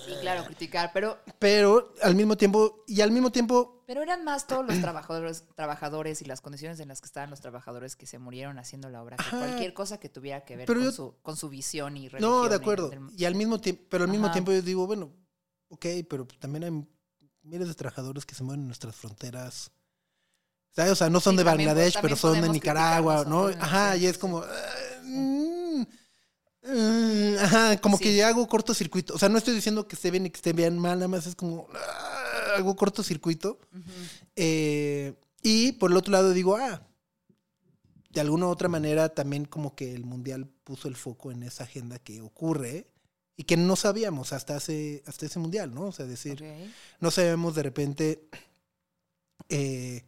Sí, claro, criticar, pero, pero al mismo tiempo, y al mismo tiempo, pero eran más todos los trabajadores, trabajadores y las condiciones en las que estaban los trabajadores que se murieron haciendo la obra. que cualquier cosa que tuviera que ver con, yo- su, con su visión y religión. no, de y acuerdo, del- y al mismo tiempo, pero al mismo Ajá. tiempo yo digo, bueno, ok, pero también hay miles de trabajadores que se mueven en nuestras fronteras. ¿Sabes? O sea, no son Sí, de Bangladesh, también pero son de Nicaragua, ¿no? Ajá, y es como... mm, mm, ajá, como Sí. que hago cortocircuito. O sea, no estoy diciendo que esté bien y que esté bien mal, nada más es como... ah, hago cortocircuito. Ujú. Eh, y por el otro lado digo, ah, de alguna u otra manera también como que el mundial puso el foco en esa agenda que ocurre y que no sabíamos hasta hace hasta ese mundial, ¿no? O sea, decir, no sabemos de repente eh,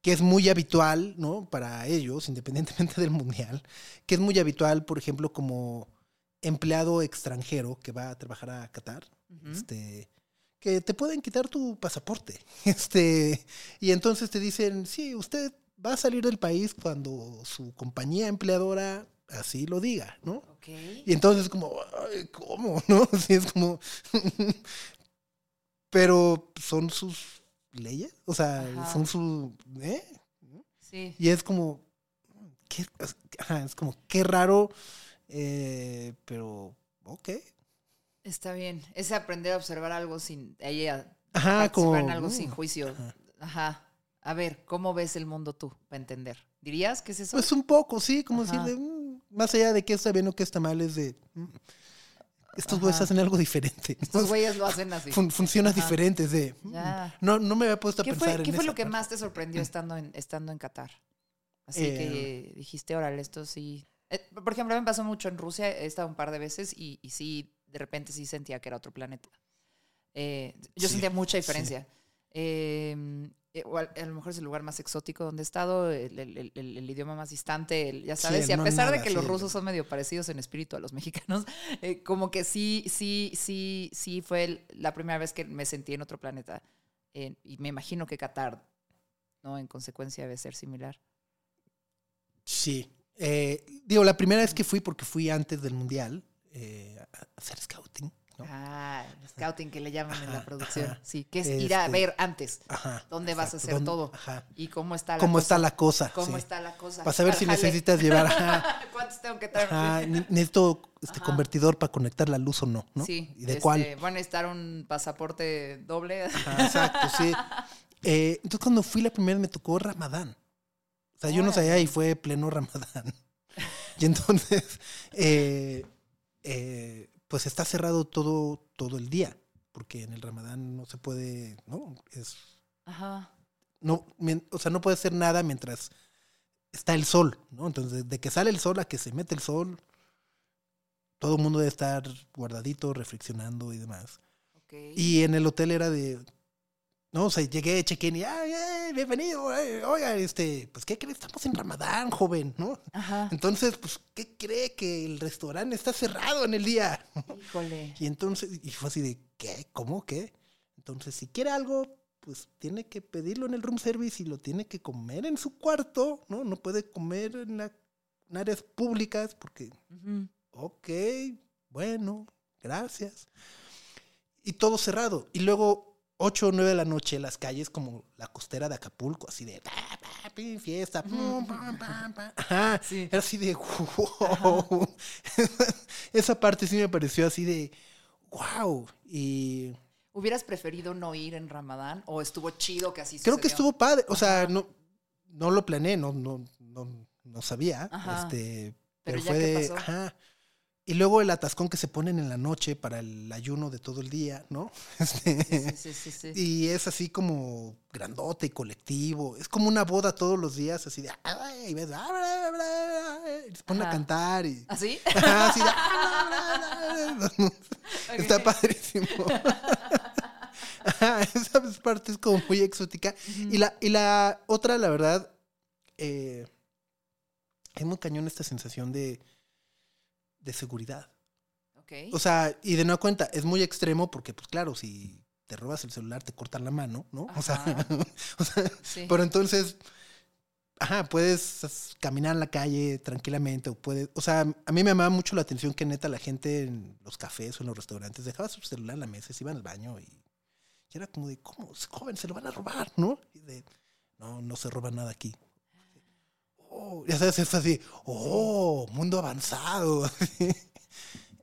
que es muy habitual, ¿no? Para ellos, independientemente del mundial, que es muy habitual, por ejemplo, como empleado extranjero que va a trabajar a Qatar, este, que te pueden quitar tu pasaporte. Este, y entonces te dicen, sí, usted va a salir del país cuando su compañía empleadora así lo diga, ¿no? Y entonces como, "Ay, ¿cómo? ¿No? Sí, es como... Pero son sus leyes, o sea, Ajá. son su... ¿eh? Sí. Y es como, qué, es como, qué raro, eh, pero, ok. Está bien. Es aprender a observar algo sin. Ella Ajá, como... en algo sin juicio. ajá. Ajá. A ver, ¿cómo ves el mundo tú? Para entender. ¿Dirías que es eso? Pues un poco, sí, como Ajá. decir, de, mm, más allá de qué está bien o qué está mal, es de, mm, estos güeyes hacen algo diferente. Estos güeyes lo hacen así. Fun- funciona Ajá. diferente, es de, mm, Ya. no, no me había puesto a ¿Qué pensar fue, en qué fue lo que parte. más te sorprendió estando en, estando en Qatar? Así Eh, que dijiste, órale, esto sí. Eh, por ejemplo, me pasó mucho en Rusia, he estado un par de veces y, y sí, de repente sí sentía que era otro planeta. Eh, yo Sí, sentía mucha sí. diferencia. Eh, eh, o a, a lo mejor es el lugar más exótico donde he estado, el, el- el- el- el idioma más distante, el- ya Sí, sabes, y a no pesar de que los rusos son medio parecidos en espíritu a los mexicanos, eh, como que sí, sí, sí, sí fue la primera vez que me sentí en otro planeta. Eh, y me imagino que Qatar, ¿no? En consecuencia debe ser similar. Sí. Eh, digo, la primera vez que fui, porque fui antes del mundial, a hacer scouting, ¿no? Ah, el scouting que le llaman en la producción. ajá. Sí, que es ir a Este, ver antes Ajá. dónde vas a hacer todo Ajá. y cómo está la ¿Cómo cosa. está la cosa? ¿Cómo sí. está la cosa? Para saber si jale. necesitas llevar, ¿Cuántos tengo que traer? necesito este convertidor para conectar la luz o no, ¿no? Sí. ¿Y de este, cuál? Van a necesitar un pasaporte doble. Exacto, sí. Eh, entonces cuando fui la primera me tocó Ramadán. O sea, yo no sabía y fue pleno Ramadán. Y entonces, eh, eh, pues está cerrado todo, todo el día, porque en el Ramadán no se puede, ¿no? Es, Ajá. no, o sea, no puede hacer nada mientras está el sol, ¿no? Entonces, de que sale el sol a que se mete el sol, todo el mundo debe estar guardadito, reflexionando y demás. Y en el hotel era de, No, o sea, llegué, chequé y, ay, ay, bienvenido, oiga, este, pues, ¿qué cree? Estamos en Ramadán, joven, ¿no? Ajá. Entonces, pues, ¿qué cree que el restaurante está cerrado en el día? Híjole. Y entonces, y fue así de, ¿qué? ¿Cómo? ¿Qué? Entonces, si quiere algo, pues tiene que pedirlo en el room service y lo tiene que comer en su cuarto, ¿no? No puede comer en, la- en áreas públicas porque, Ujú. ok, bueno, gracias. Y todo cerrado. Y luego, 8 o 9 de la noche, las calles como la costera de Acapulco, así de, fiesta, pum, pam, pam, pam. Ajá. Sí. Era así de, wow. Esa parte sí me pareció así de, wow. Y ¿Hubieras preferido no ir en Ramadán o estuvo chido que así creo que estuvo padre. O sea, no, no lo planeé, no, no, no, no sabía. Ajá. Este, Pero pero, ya fue que de, pasó. ajá. Y luego el atascón que se ponen en la noche para el ayuno de todo el día, ¿no? Este, Sí, sí, sí. Y es así como grandote y colectivo. Es como una boda todos los días, así de. Y ves, "Ah, bla, bla, bla", y se ponen a cantar y. ¿Así? Ajá, así de, "Ah, bla, bla, bla". Está padrísimo. Esa parte es como muy exótica. y, la, y la otra, la verdad, eh, es muy cañón esta sensación de, de seguridad. Ok. O sea, y de nueva cuenta, es muy extremo porque, pues claro, si te robas el celular, te cortan la mano, ¿no? O sea, o sea, Sí. pero entonces, ajá, puedes caminar en la calle tranquilamente o puedes, o sea, a mí me llamaba mucho la atención que neta la gente en los cafés o en los restaurantes dejaba su celular en la mesa, se iban al baño y, y era como de, ¿cómo? Joven, se lo van a robar, ¿no? Y de, no, no se roba nada aquí. Oh, ya sabes, es así, oh, mundo avanzado.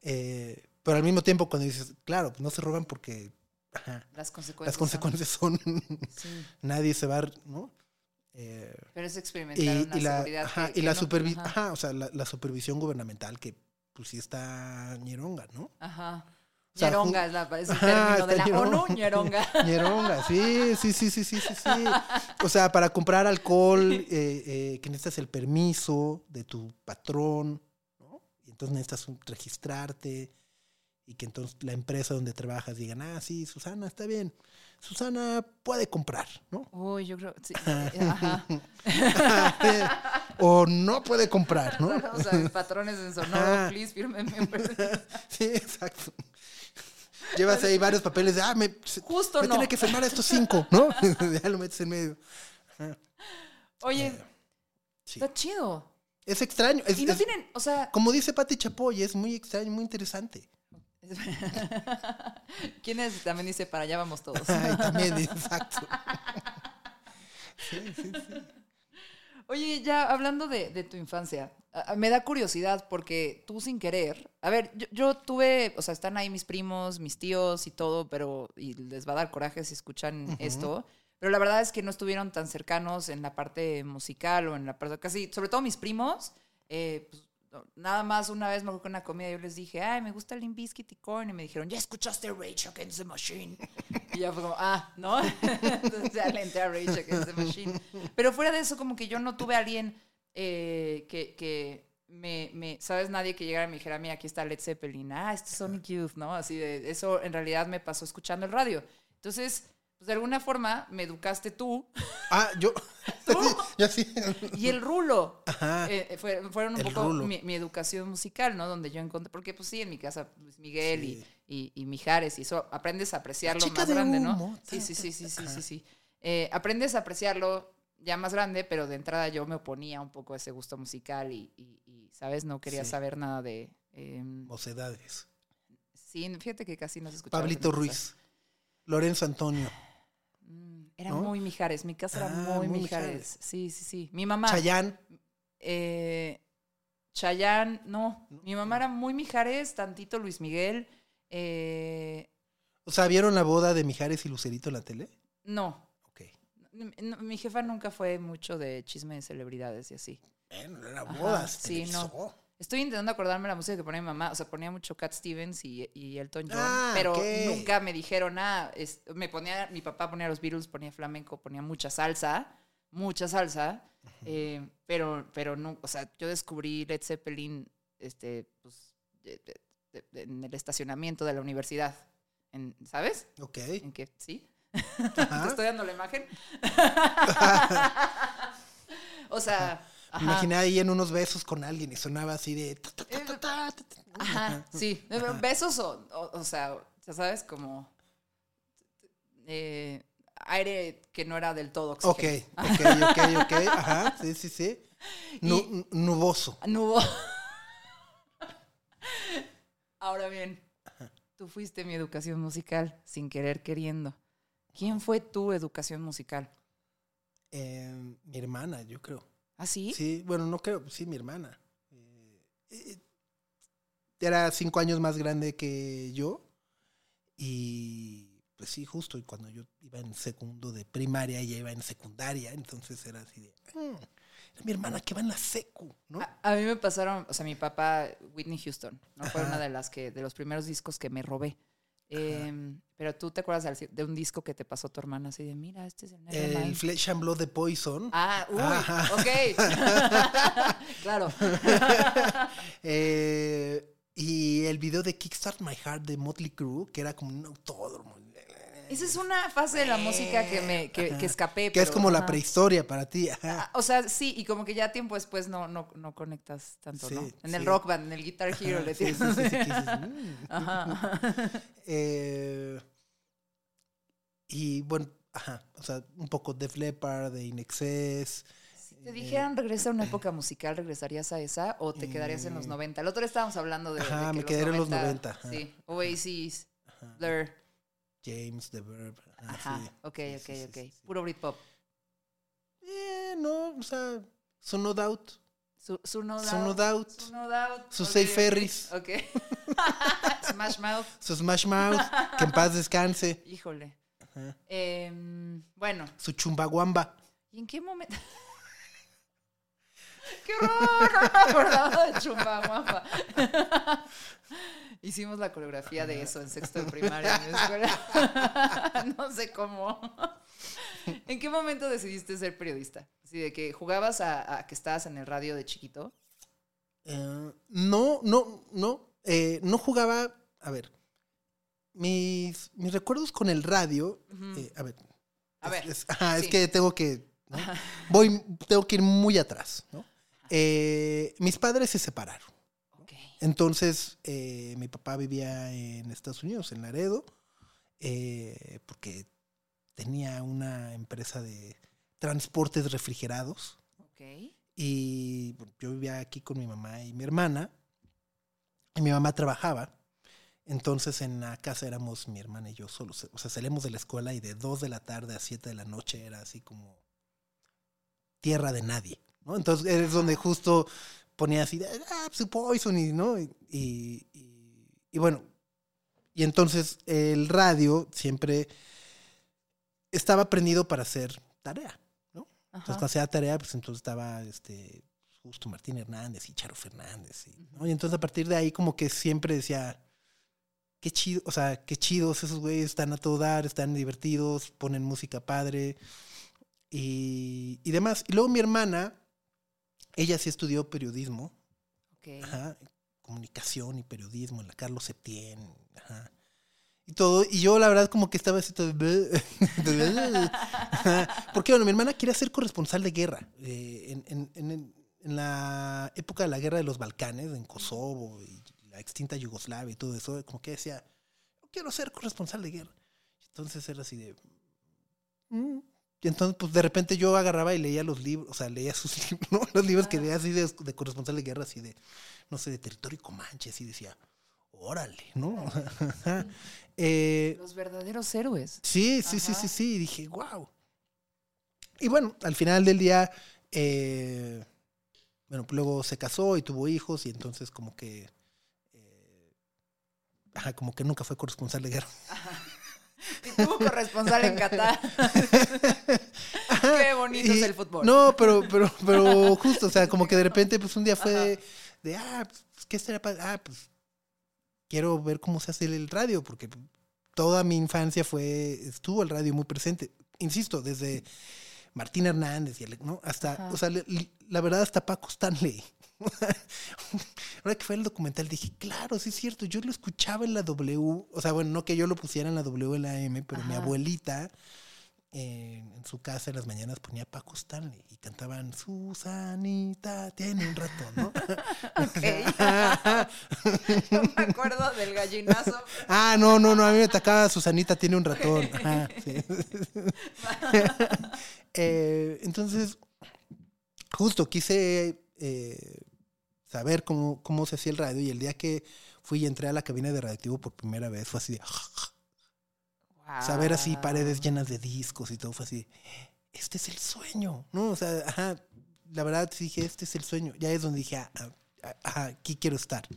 Eh, pero al mismo tiempo cuando dices, claro, no se roban porque ajá, Las consecuencias. las son- consecuencias son, Sí. nadie se va, ¿no? Eh, Pero es experimentar y, una y la, seguridad ajá, que- y que la, no- supervi- ajá, o sea, la, la supervisión gubernamental que pues sí está ñeronga, ¿no? Ajá. Sea, Ñeronga es, la, es el término de la está ONU, ñeronga. ñeronga. Ñeronga, sí, sí, sí, sí, sí, sí, sí. O sea, para comprar alcohol, eh, eh, que necesitas el permiso de tu patrón, ¿no? Y entonces necesitas un- registrarte y que entonces la empresa donde trabajas digan, ah, sí, Susana, está bien. Susana puede comprar, ¿no? Uy, yo creo. Sí, ajá. o no puede comprar, ¿no? O sea, patrones en Sonoro, please, fírmenme. Sí, exacto. Llevas ahí varios papeles de, ah, me, Justo me no. tiene que firmar estos cinco, ¿no? ya lo metes en medio. Oye, Eh, Sí. está chido. Es extraño. Es, Y no es- tienen, o sea, Como dice Pati Chapoy, es muy extraño, muy interesante. ¿quién es? También dice, para allá vamos todos. Ay, también, exacto. Sí, sí, sí. Oye, ya hablando de, de tu infancia, a- a- me da curiosidad porque tú sin querer, a ver, yo, yo tuve, o sea, están ahí mis primos, mis tíos y todo, pero, y les va a dar coraje si escuchan esto, pero la verdad es que no estuvieron tan cercanos en la parte musical o en la parte, casi, sobre todo mis primos, eh, pues, nada más una vez me acuerdo que una comida yo les dije, ay, me gusta el Limp Bizkit y Korn, y me dijeron, ¿ya escuchaste Rage Against the Machine? Y ya fue como, ah, ¿no? Entonces ya le entré a Rage Against the Machine. Pero fuera de eso, como que yo no tuve a alguien eh, que, que me, me, ¿sabes? Nadie que llegara y me dijera, mira, aquí está Led Zeppelin, ah, este es Sonic Youth, ¿no? Así de, eso en realidad me pasó escuchando el radio. Entonces, pues de alguna forma me educaste tú Ah, yo. yo sí. y el rulo. Ajá. Eh, fue- fueron un El poco mi, mi educación musical, ¿no? Donde yo encontré, porque pues sí, en mi casa Luis Miguel Sí. y, y, y Mijares y eso, aprendes a apreciarlo chica más de grande, ¿no? Sí, sí, sí, sí, sí, ajá. sí, sí. Eh, aprendes a apreciarlo ya más grande, pero de entrada yo me oponía un poco a ese gusto musical y, y- y, ¿sabes? No quería Sí. saber nada de... eh, Mocedades. sí, fíjate que casi no se escuchaba. Pablito. Ruiz. Lorenzo Antonio. Era ¿No? muy Mijares, mi casa era Ah, muy, muy Mijares. Mijares. Sí, sí, sí. Mi mamá... Chayán. Eh, Chayanne, no. Mi mamá era muy Mijares, tantito Luis Miguel. eh, O sea, ¿vieron la boda de Mijares y Lucerito en la tele? no. Ok. Mi jefa nunca fue mucho de chisme de celebridades y así. Bueno, era Ajá, bodas. sí, no. Estoy intentando acordarme la música que ponía mi mamá. O sea, ponía mucho Cat Stevens y, y Elton John. Ah, pero nunca me dijeron nada. me ponía, mi papá ponía los Beatles, ponía flamenco, ponía mucha salsa. Mucha salsa. eh, pero, pero no, o sea, yo descubrí Led Zeppelin, este, pues, de- de- de- de- en el estacionamiento de la universidad. En, ¿Sabes? Ok. En que, sí. Te estoy dando la imagen. o sea, Me imaginé ahí en unos besos con alguien y sonaba así de... Ajá, sí. Besos o, o, o sea, ya sabes, como eh, aire que no era del todo Ok, oxígeno. ok, ok, ok. Ajá, sí, sí, sí. Nu- nuboso. Nubo. Ahora bien, tú fuiste mi educación musical sin querer queriendo. ¿Quién fue tu educación musical? Eh, mi hermana, yo creo. ¿Ah, sí? Sí, bueno, no creo, sí, mi hermana. Eh, eh, era cinco años más grande que yo. Y pues sí, justo y cuando yo iba en segundo de primaria, ella iba en secundaria. Entonces era así de. "Mm, era mi hermana que va en la secu, ¿no? A, a mí me pasaron, o sea, mi papá, Whitney Houston, no fue Ajá. una de las que, de los primeros discos que me robé. Em, pero tú te acuerdas de un disco que te pasó tu hermana así de, mira, este es el El Nevermind". Flesh and Blood de Poison. Ah, uy, Ajá. ok. claro. Eh, y el video de Kickstart My Heart de Motley Crue, que era como un autódromo. Esa es una fase de la música que me que, que escapé. Que es como la prehistoria para ti. ajá. Ah, O sea, sí, y como que ya tiempo después no, no, no conectas tanto, ¿no? Sí, En el rock band, en el Guitar Hero le sí, tienes. sí, sí, "Mm". Ajá. Eh, y bueno, ajá, o sea, un poco Def Leppard, de Inexcess. Si te dijeran regresa a una época musical, ¿regresarías a esa o te quedarías en los 90? El otro día estábamos hablando de, de. Ajá, que me quedé en los 90, ajá. Sí, Oasis, Blur. James, The Verb. ajá, Ajá, sí. ok, ok, sí, sí, ok. Puro Britpop. Eh, no, o sea, su No Doubt. Su, su No Su Doubt. No Doubt. Su No Doubt. Ok, Safe Ferries. Ok. Smash Mouth. Su Smash Mouth. que en paz descanse. Híjole. Ajá. Em, bueno, Su Chumbawamba. ¿y en qué momento? ¡Qué horror! No me acordaba de Chumbawamba. Hicimos la coreografía de eso en sexto de primaria en mi escuela. no sé cómo. ¿En qué momento decidiste ser periodista? Así de que jugabas a, a que estabas en el radio de chiquito. Eh, no, no, no. eh, no jugaba. A ver. Mis, mis recuerdos con el radio. eh, a ver. A es, ver, es- ajá, es sí. que tengo que. ¿no? Voy, tengo que ir muy atrás. ¿no? Mis padres se separaron. Entonces, eh, mi papá vivía en Estados Unidos, en Laredo, eh, porque tenía una empresa de transportes refrigerados. Ok. Y yo vivía aquí con mi mamá y mi hermana. Y mi mamá trabajaba. Entonces en la casa éramos mi hermana y yo solos. O sea, salíamos de la escuela y de 2 de la tarde a 7 de la noche era así como tierra de nadie. ¿no? Entonces es donde justo ponía así, ah, pues Poison y, ¿no? Y, y- bueno, y entonces el radio siempre estaba prendido para hacer tarea. Entonces, Ajá. cuando hacía tarea, pues entonces estaba este, justo Martín Hernández y Charo Fernández. Y, ¿no? y entonces a partir de ahí como que siempre decía, qué chido, o sea, qué chidos esos güeyes, están a todo dar, están divertidos, ponen música padre y, y demás. Y luego mi hermana, ella sí estudió periodismo, Ok. ajá, comunicación y periodismo en la Carlos Septién, ajá. Y todo, y yo la verdad como que estaba así todo... Porque bueno, mi hermana quería ser corresponsal de guerra. eh, en, en- en- en la época de la guerra de los Balcanes, en Kosovo y la extinta Yugoslavia y todo eso, como que decía, quiero ser corresponsal de guerra. Entonces era así de... "Mm". Y entonces, pues de repente yo agarraba y leía los libros, o sea, leía sus libros, ¿no? Los libros que leía así de, de corresponsal de guerra, así de, no sé, de territorio Comanche, así decía, órale, ¿no? Ajá. Eh, Los verdaderos héroes. Sí, sí, sí, Ajá. sí, sí. Y dije, wow. Y bueno, al final del día, eh, bueno, pues luego se casó y tuvo hijos y entonces como que, eh, ajá, como que nunca fue corresponsal de guerra. Y tuvo corresponsal en Qatar. Qué bonito Y- es el fútbol. No, pero, pero, pero justo, o sea, como que de repente, pues un día fue de, de, ah, pues, ¿qué padre? Ah, pues quiero ver cómo se hace el radio, porque toda mi infancia fue, estuvo el radio muy presente. Insisto, desde Martín Hernández y el- ¿no? hasta, Ajá. o sea, la verdad hasta Paco Stanley. hora que fue el documental dije, claro, sí es cierto, yo lo escuchaba en la W, o sea, bueno, no que yo lo pusiera en la W en la M, pero mi abuelita eh, en su casa en las mañanas ponía Paco Stanley y cantaban Susanita tiene un ratón, ¿no? Ok. no me acuerdo del gallinazo. ah, no, no, no, a mí me atacaba Susanita tiene un ratón. Ajá, sí. Eh, entonces, justo quise eh, saber cómo, cómo se hacía el radio y el día que fui y entré a la cabina de radioactivo por primera vez fue así de saber así Wow. paredes llenas de discos y todo fue así este es el sueño no o sea ajá, la verdad sí dije este es el sueño ya es donde dije ah, ah, ah, ajá, aquí quiero estar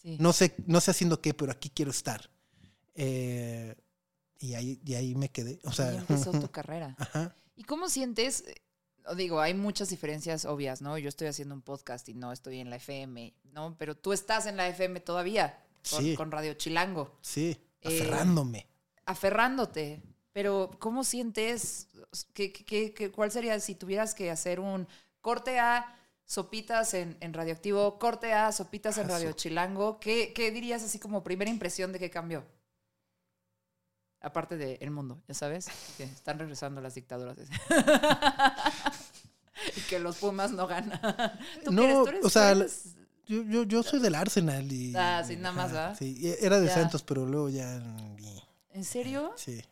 Sí. no sé no sé haciendo qué pero aquí quiero estar Eh, y ahí y ahí me quedé o Y sea ahí empezó tu carrera. ajá ¿Y cómo sientes? Digo, hay muchas diferencias obvias, ¿no? Yo estoy haciendo un podcast y no estoy en la FM, ¿no? Pero tú estás en la FM todavía, con, Sí. con Radio Chilango, sí Eh, aferrándome aferrándote. Pero, ¿cómo sientes? ¿Qué, qué- qué- qué- cuál sería si tuvieras que hacer un corte a sopitas en, en Radioactivo, corte a sopitas en Ah, Radio Chilango? ¿Qué, qué dirías así como primera impresión de que cambió? Aparte del mundo, ya sabes, que están regresando las dictaduras. y que los Pumas no ganan. ¿Tú No, qué eres? ¿Tú eres- o sea, eres- yo, yo, yo soy del Arsenal y Ah, sí, nada más, sí, era de Ya. Santos pero luego ya ¿En serio? sí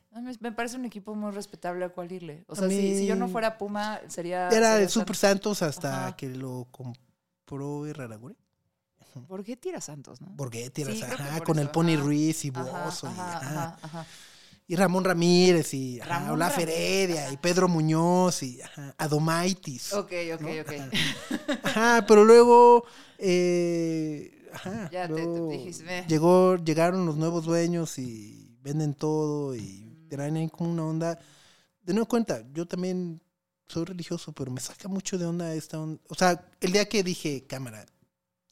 Me parece un equipo muy respetable al cual irle. O sea, si, si yo no fuera Puma, sería. Era sería el Super Santos hasta Ajá. que lo compró Herraragüe. San- ¿Por qué tira Santos, no? Borghetti, era Sí, por con el Pony ajá. Ruiz y Bozo. ajá, ajá. Y Ramón Ramírez y Ramón Olaf Heredia ajá. y Pedro Muñoz y ajá, Adomaitis. Ok, ok, ¿no? ok. Ajá. Pero luego eh, ajá, Ya te- te luego dijiste, "Meh". llegó, llegaron los nuevos dueños y venden todo y traen ahí como una onda. De nuevo cuenta, yo también soy religioso, pero me saca mucho de onda esta onda. O sea, el día que dije, cámara,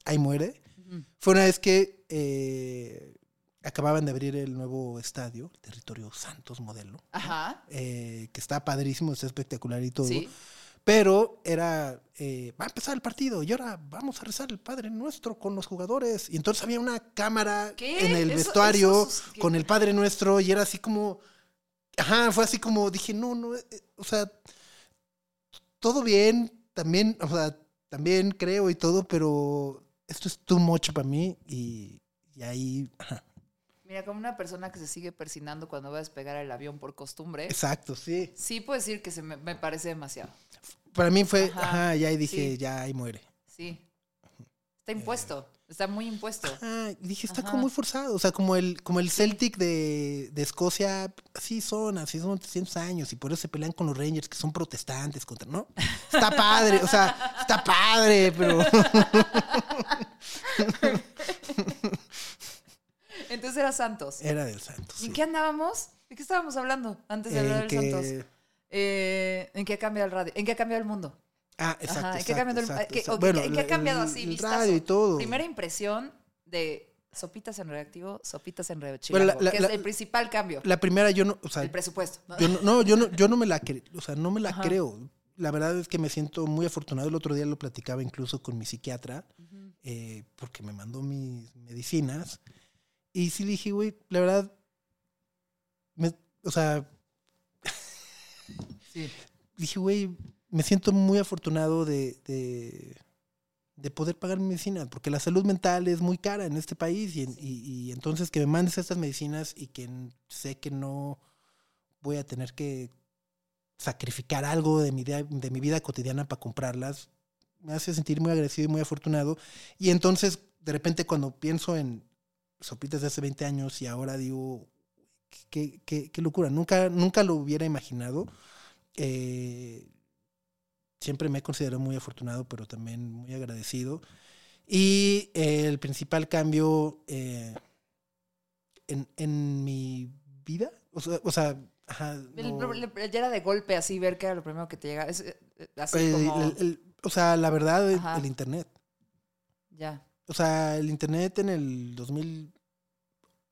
ahí muere, fue una vez que eh, acababan de abrir el nuevo estadio, el territorio Santos Modelo, Ajá. eh, que está padrísimo, está espectacular y todo. Sí. Pero era, eh, va a empezar el partido y ahora vamos a rezar el Padre Nuestro con los jugadores. Y entonces había una cámara ¿Qué? en el Eso- vestuario eso con el Padre Nuestro y era así como, ajá, fue así como, dije, no, no, eh, o sea, todo bien, también, o sea, también creo y todo, pero esto es too much para mí y, y ahí, ajá, Mira, como una persona que se sigue persinando cuando va a despegar el avión por costumbre, exacto, sí. sí puedo decir que se me, me parece demasiado. Para mí fue, Ajá, ajá, y ahí dije, sí. ya ahí muere. Sí. Está impuesto. Está muy impuesto. Ah, y dije, está Ajá. como muy forzado. O sea, como el, como el Celtic de, de Escocia, así son, así son 300 años y por eso se pelean con los Rangers, que son protestantes contra, ¿no? Está padre, o sea, está padre, pero. Entonces era Santos. Era del Santos. ¿Y en sí. qué andábamos? ¿De qué estábamos hablando antes de hablar del que- Santos? Eh, ¿En qué ha cambiado el radio? ¿En qué ha cambiado el mundo? Ah, exacto. Ajá, ¿en qué ha cambiado el- exacto, qué- exacto. ok, Bueno, ¿en qué ha el- cambiado el- así, el vistazo? radio y todo. Primera impresión de sopitas en reactivo, sopitas en radio Bueno, la- que la- es el principal cambio, La primera yo no, o sea, el presupuesto. ¿no? yo no, no, yo no, yo no me la cre- o sea, no me la Ajá. creo. La verdad es que me siento muy afortunado. El otro día lo platicaba incluso con mi psiquiatra, eh, porque me mandó mis medicinas. Y sí le dije, güey, la verdad, me- o sea, Sí. dije, güey, me siento muy afortunado de, de, de poder pagar mi medicina, porque la salud mental es muy cara en este país y, en- y- y entonces que me mandes estas medicinas y que sé que no voy a tener que sacrificar algo de mi, de mi vida cotidiana para comprarlas, me hace sentir muy agradecido y muy afortunado. Y entonces, de repente, cuando pienso en sopitas de hace 20 años y ahora digo, qué, qué- qué locura, nunca, nunca lo hubiera imaginado. Eh, siempre me he considerado muy afortunado, pero también muy agradecido. Y eh, el principal cambio eh, en, en mi vida, o sea, o sea, ajá, El- no- el- ya era de golpe así ver que era lo primero que te llega. Es, eh, así como. el- o sea, la verdad, el, internet. ya. O sea, el internet en el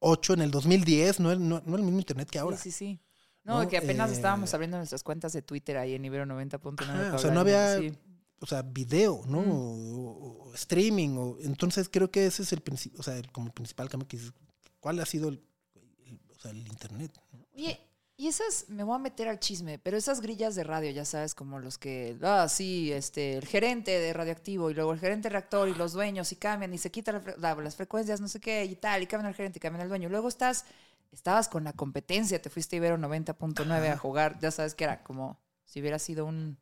2008, en el 2010, no, es- no, no el mismo internet que ahora. Sí, sí, sí. No, ¿no? que apenas Eh, estábamos abriendo nuestras cuentas de Twitter ahí en Ibero 90.9. Ajá, para o sea, no había- sí. o sea, video, ¿no? Mm. O, o streaming. O, entonces creo que ese es el principio, o sea, el- como el principal cambio que dices, ¿cuál ha sido el, el- o sea, el internet? ¿no? Oye, y esas, me voy a meter al chisme, pero esas grillas de radio, ya sabes, como los que, ah, sí, este, el gerente de radioactivo y luego el gerente reactor y los dueños y cambian y se quitan la las frecuencias, no sé qué y tal, y cambian al gerente y cambian al dueño. Luego estás, estabas con la competencia, te fuiste a Ibero 90.9 a jugar, ya sabes que era como si hubiera sido un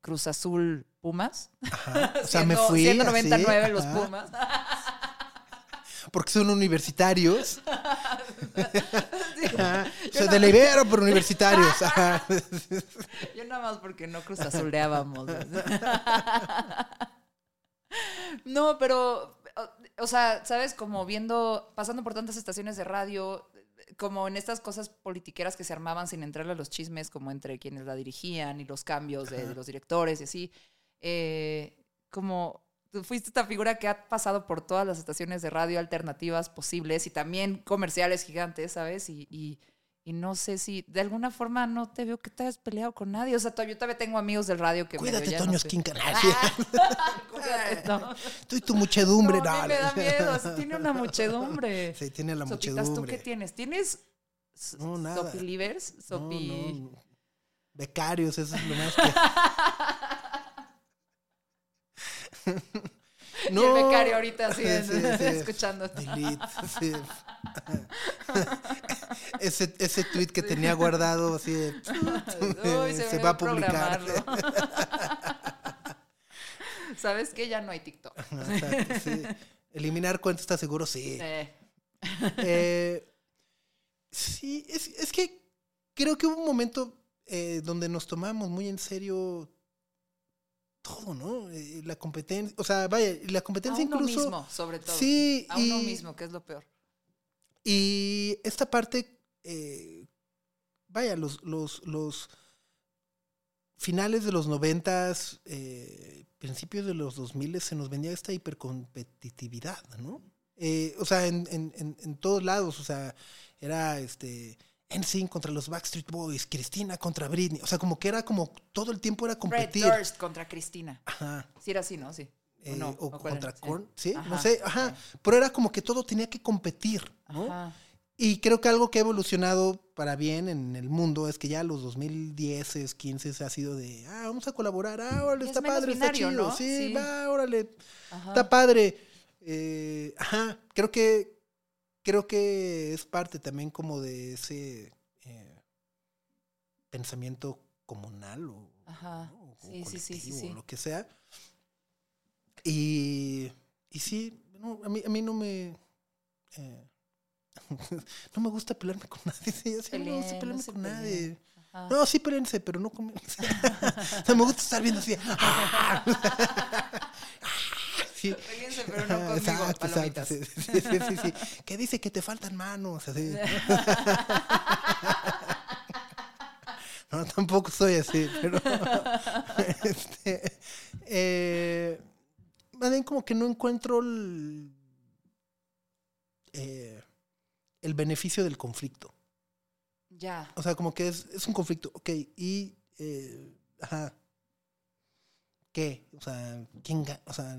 Cruz Azul Pumas. Ajá. O sea, me fui. Siendo así, 99 los Pumas. Porque son universitarios. Ajá. O sea, de la Ibero, pero universitarios. Yo nada más porque no cruz azuleábamos. no, pero, o, o sea, ¿sabes? Como viendo, pasando por tantas estaciones de radio, como en estas cosas politiqueras que se armaban sin entrarle a los chismes, como entre quienes la dirigían y los cambios de, de los directores y así. eh, como tú fuiste esta figura que ha pasado por todas las estaciones de radio alternativas posibles y también comerciales gigantes, ¿sabes? Y, y- y no sé si de alguna forma no te veo que te hayas peleado con nadie. O sea, yo todavía tengo amigos del radio que Cuídate, ya Toño no sé. Esquinca. Cuídate, no. Tú y tu muchedumbre. No, a mí me da miedo. sí tiene una muchedumbre. Sí, tiene la Sopitas, ¿tú qué muchedumbre. tienes? ¿Tienes No, nada. Sopi Livers? Sopi... Becarios, eso es lo más que. Y el becario ahorita así, Sí, sí. escuchando. Delete, sí. ese, ese tweet que tenía guardado así de, Uy, se, va a publicar. ¿Sabes qué? Ya no hay TikTok. Exacto. Eliminar cuentas está seguro, sí. Eh, sí, es, es que creo que hubo un momento eh, donde nos tomamos muy en serio todo, ¿no? Eh, la competencia, o sea, vaya, la a competencia uno incluso... mismo, sobre todo. Sí, A uno y- mismo, que es lo peor. Y esta parte, eh, vaya, los, los, los finales de los noventas, eh, principios de los dos miles, se nos vendía esta hipercompetitividad, ¿no? Eh, o sea, en, en, en, en todos lados, o sea, era este NSYNC contra los Backstreet Boys, Cristina contra Britney, o sea, como que era como todo el tiempo era Fred competir. Durst contra Cristina. Ajá. Sí era así, ¿no? Sí. eh, no? o, ¿O cuál contra? Sí. Korn, sí, no sé, ajá, pero era como que todo tenía que competir, ¿no? Ajá. Y creo que algo que ha evolucionado para bien en el mundo es que ya los 2010, 15 ha sido de, ah, vamos a colaborar, ah, órale, Es está padre, está chido, ¿no? sí, Sí. va, órale, está padre. Eh, ajá, creo que, creo que es parte también como de ese eh, pensamiento comunal o, Ajá. ¿no? o Sí, sí, sí, sí, colectivo, sí. o lo que sea. Y, y sí, no, a, mí, a mí no me... eh, no me gusta pelearme con nadie. Sí, sí, no me gusta no pelearme se con peleen. nadie. Ajá. No, sí, pélense, pero no conmigo. o sea, me gusta estar viendo así. ¡ah! Sí. Péguense, pero no conmigo, Exacto, sí, sí, sí, sí, sí. Que dice que te faltan manos. Así. No, tampoco soy así, pero. este, eh, más bien como que no encuentro el, eh, el beneficio del conflicto. Ya. O sea, como que es, es un conflicto, ok, y. eh, ajá. ¿Qué? O sea, ¿quién, o sea,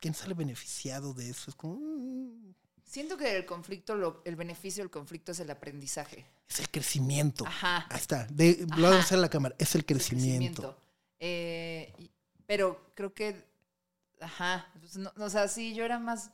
¿quién sale beneficiado de eso? Es como. mm, Siento que el conflicto, lo- el beneficio del conflicto es el aprendizaje. es el crecimiento. Ajá. Ahí está. De, lo voy a en la cámara. Es el el crecimiento. Eh, pero creo que, ajá, pues no- o sea, sí, yo era más,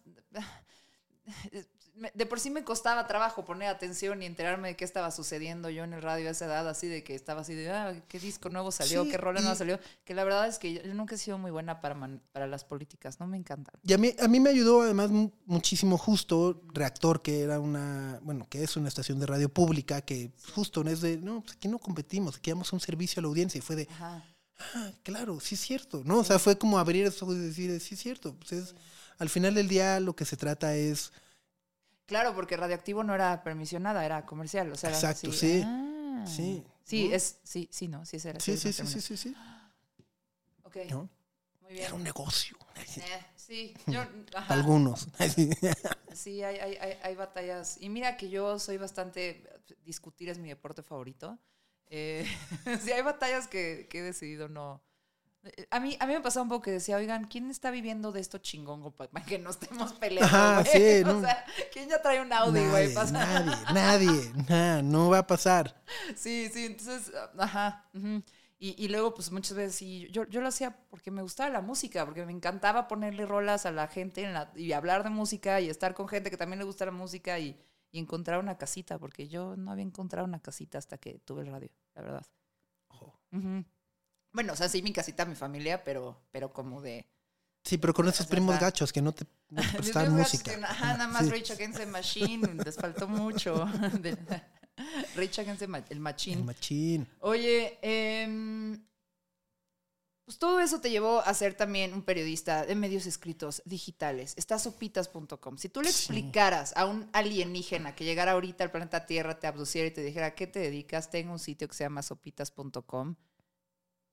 de por sí me costaba trabajo poner atención y enterarme de qué estaba sucediendo yo en el radio a esa edad, así de que estaba así de, ah, qué disco nuevo salió, Sí, qué rola nueva salió, que la verdad es que yo, nunca he sido muy buena para, man- para las políticas, no me encantan. Y a mí, a mí me ayudó además mu- muchísimo justo Reactor, que era una, bueno, que es una estación de radio pública, que justo es de, no, pues aquí no competimos, aquí damos un servicio a la audiencia. Y fue de, Ajá. ah, claro, sí es cierto, ¿no? O sea, fue como abrir esos ojos y decir, sí es cierto. Pues es, al final del día lo que se trata es, Claro, porque radioactivo no era permisionada, era comercial, o sea, Exacto, así, sí. ah. Sí, Sí, ¿no? es, sí, sí, no, sí, era. sí, sí, sí, sí, sí, sí. Ok, ¿no? muy bien. Era un negocio. Eh, sí, yo, ajá, Algunos. sí, hay, hay, hay, hay batallas. Y mira que yo soy bastante, discutir es mi deporte favorito. Eh, sí, hay batallas que, que he decidido no, A mí, a mí me pasaba un poco que decía, oigan, ¿quién está viviendo de esto chingón para que no estemos peleando? Ajá, güey? sí, o no. sea, ¿quién ya trae un Audi, nadie, güey? Nadie, nadie, nah, no va a pasar. Sí, sí, entonces, ajá. Y, y luego, pues muchas veces sí, yo, yo lo hacía porque me gustaba la música, porque me encantaba ponerle rolas a la gente en la, y hablar de música y estar con gente que también le gusta la música y, y encontrar una casita, porque yo no había encontrado una casita hasta que tuve el radio, la verdad. Ujú. Bueno, o sea, sí, mi casita, mi familia, pero, pero como de... Sí, pero con esos primos gachos que no te, no te prestaban música. que- ajá, nada más Sí. Rage Against the Machine, les faltó mucho. Rage Against the el Machine. El machín. Oye, em, pues todo eso te llevó a ser también un periodista de medios escritos digitales. Está sopitas.com. Si tú le explicaras a un alienígena que llegara ahorita al planeta Tierra, te abduciera y te dijera, ¿a qué te dedicas? Tengo un sitio que se llama sopitas.com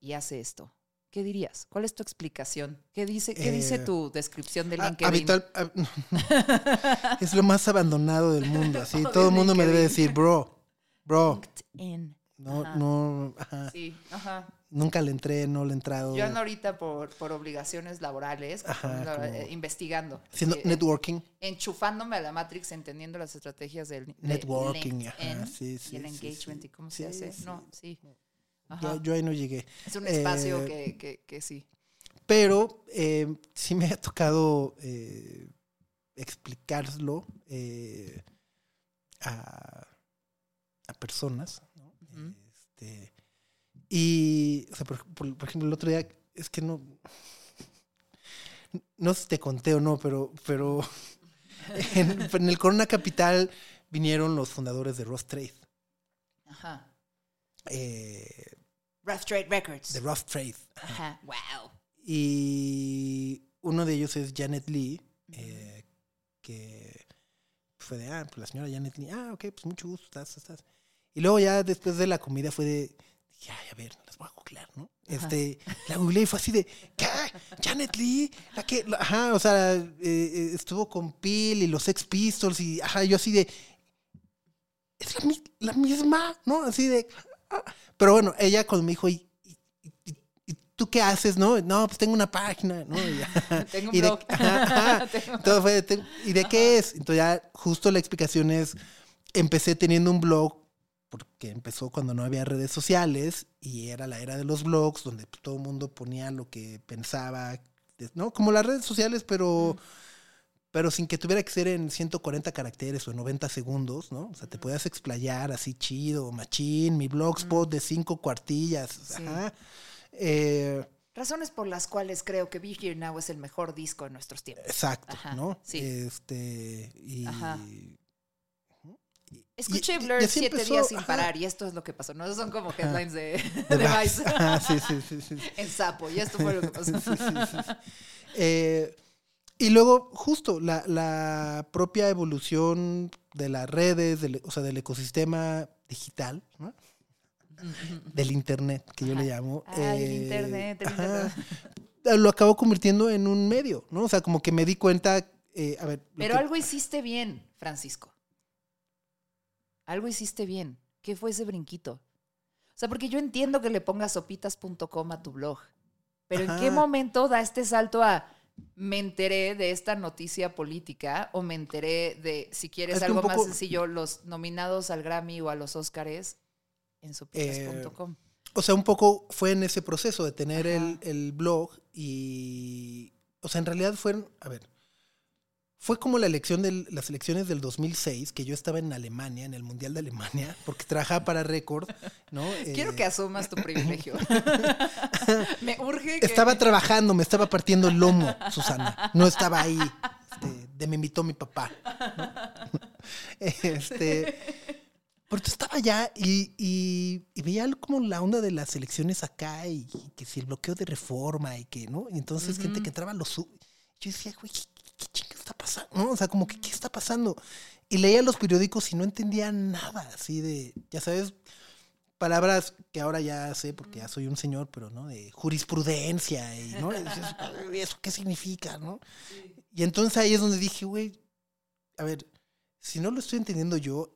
y hace esto. ¿Qué dirías? ¿Cuál es tu explicación? ¿Qué dice, qué dice Eh, tu descripción de LinkedIn? habitual- ah, es lo más abandonado del mundo. Así, todo el mundo me debe decir, bro, bro. LinkedIn. No, Ajá. no, ajá. Sí, ajá. Nunca le entré, no le he entrado. Yo ando ahorita por, por obligaciones laborales, Ajá, la- como- eh, investigando. Haciendo networking. enchufándome a la Matrix, entendiendo las estrategias del de Networking, ajá, sí, sí, y el engagement sí. y cómo se hace. sí. No, sí. Yo, yo ahí no llegué. es un espacio eh, que, que, que sí. Pero eh, sí me ha tocado eh, explicarlo eh, a, a personas. Este, y, o sea, por, por- por ejemplo, el otro día, es que no. No sé si te conté o no, pero, pero en, en el Corona Capital vinieron los fundadores de Ross Trade. Ajá. eh, Rough Trade Records. de Rough Trade. Ajá. Wow. Y uno de ellos es Janet Lee, eh, que fue de, ah, pues la señora Janet Lee, ah, ok, pues mucho gusto, estás, estás. Y luego ya después de la comida fue de, dije, ay, a ver, las voy a googlear, ¿no? Este, la googleé y fue así de, ¿qué? Janet Lee, la que, la- ajá, o sea, eh, eh, estuvo con Peel y los Sex Pistols y, ajá, yo así de, es la, la misma, ¿no? Así de, ah. pero bueno, ella cuando me dijo, ¿y, y, y- y tú qué haces, no? No, pues tengo una página, ¿no? Tengo un de- blog. ajá, ajá. Tengo- Entonces fue, de, "Te- ¿y de qué es? Entonces ya justo la explicación es, empecé teniendo un blog porque empezó cuando no había redes sociales y era la era de los blogs donde pues, todo el mundo ponía lo que pensaba, ¿no? Como las redes sociales, pero, pero sin que tuviera que ser en 140 caracteres o en 90 segundos, ¿no? O sea, te podías explayar así chido, machín, mi blogspot de cinco cuartillas, Sí. ajá. Eh, Razones por las cuales creo que Be Here Now es el mejor disco de nuestros tiempos. exacto, Ajá, ¿no? sí. Este, y... Ajá. Escuché y- Blur siete empezó, días sin ajá. parar y esto es lo que pasó. No, esos son como headlines de, de de Vice. Ajá, sí, sí, sí, sí. en sapo. Y esto fue lo que pasó. Sí, sí. Eh, y luego, justo, la, la propia evolución de las redes, del, o sea, del ecosistema digital, ¿no? del internet, que yo le llamo. Ay, el eh, internet, el ajá, Lo acabó convirtiendo en un medio, ¿no? O sea, como que me di cuenta, eh, a ver. Pero que- algo hiciste bien, Francisco. Algo hiciste bien. ¿Qué fue ese brinquito? O sea, porque yo entiendo que le pongas sopitas.com a tu blog. Pero ¿en qué momento da este salto a me enteré de esta noticia política o me enteré de, si quieres Es algo más sencillo, los nominados al Grammy o a los Óscares en sopitas.com? O sea, un poco fue en ese proceso de tener el, el blog y. O sea, en realidad fueron. A ver. Fue como la elección de las elecciones del 2006, que yo estaba en Alemania, en el Mundial de Alemania, porque trabajaba para Record, ¿no? Quiero Eh, que asumas tu privilegio. me urge que... Estaba trabajando, me estaba partiendo el lomo, Susana. No estaba ahí. Este, de me invitó mi papá. ¿no? Este. Porque estaba allá y, y- y veía como la onda de las elecciones acá y, que si el bloqueo de reforma y que, ¿no? Y entonces gente que entraba a los... Yo decía, güey, ¿qué, qué chinga está pasando? ¿No? O sea, como que, ¿qué está pasando? Y leía los periódicos y no entendía nada, así de, ya sabes, palabras que ahora ya sé porque ya soy un señor, pero, ¿no? De jurisprudencia y, ¿no? Y dices, "Ay, ¿Eso qué significa, no? Y entonces ahí es donde dije, güey, a ver, si no lo estoy entendiendo yo,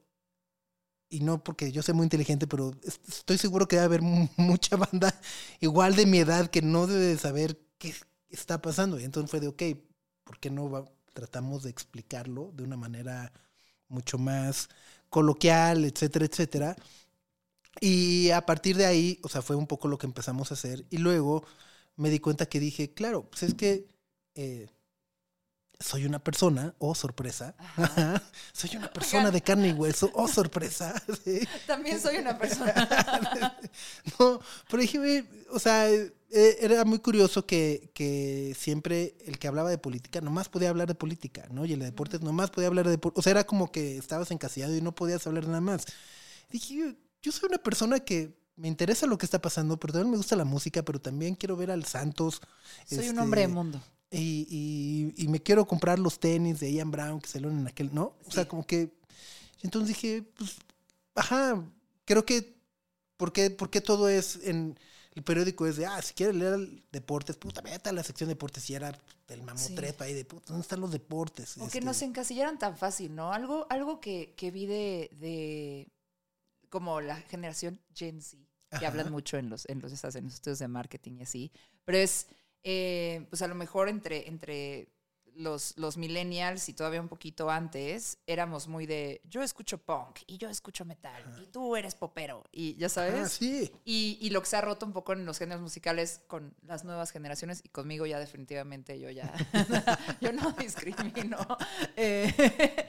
y no porque yo sea muy inteligente, pero es- estoy seguro que debe haber mu- mucha banda igual de mi edad que no debe de saber qué está pasando. Y entonces fue de, ok, ¿por qué no va- tratamos de explicarlo de una manera mucho más coloquial, etcétera, etcétera? Y a partir de ahí, o sea, fue un poco lo que empezamos a hacer. Y luego me di cuenta que dije, claro, pues es que eh, soy una persona, oh sorpresa, soy una persona de carne y hueso, oh sorpresa. sí. También soy una persona. No, pero dije, "Ve, o sea, era muy curioso que, que siempre el que hablaba de política nomás podía hablar de política, ¿no? Y el de deportes nomás podía hablar de deportes. O sea, era como que estabas encasillado y no podías hablar nada más. Dije, yo, yo soy una persona que me interesa lo que está pasando, pero también me gusta la música, pero también quiero ver al Santos. soy un este, hombre de mundo. y, y- y me quiero comprar los tenis de Ian Brown que salieron en aquel, ¿no? O sea, Sí. como que. Entonces dije, pues, ajá, creo que. ¿Por qué, por qué todo es en. El periódico es de, ah, si quieres leer deportes, puta, vete a la sección de deportes. Y era el mamotrepa ahí de, puta, ¿dónde están los deportes? O que Este, no se encasillaran tan fácil, ¿no? Algo, algo que, que vi de, de como la generación Gen Z, que Ajá. hablan mucho en los, en los, en los estudios de marketing y así, pero es, eh, pues a lo mejor entre, entre los, los millennials y todavía un poquito antes, éramos muy de, yo escucho punk y yo escucho metal y tú eres popero y ya sabes. Ah, sí. Y, y lo que se ha roto un poco en los géneros musicales con las nuevas generaciones y conmigo ya definitivamente yo ya, yo no discrimino. Eh,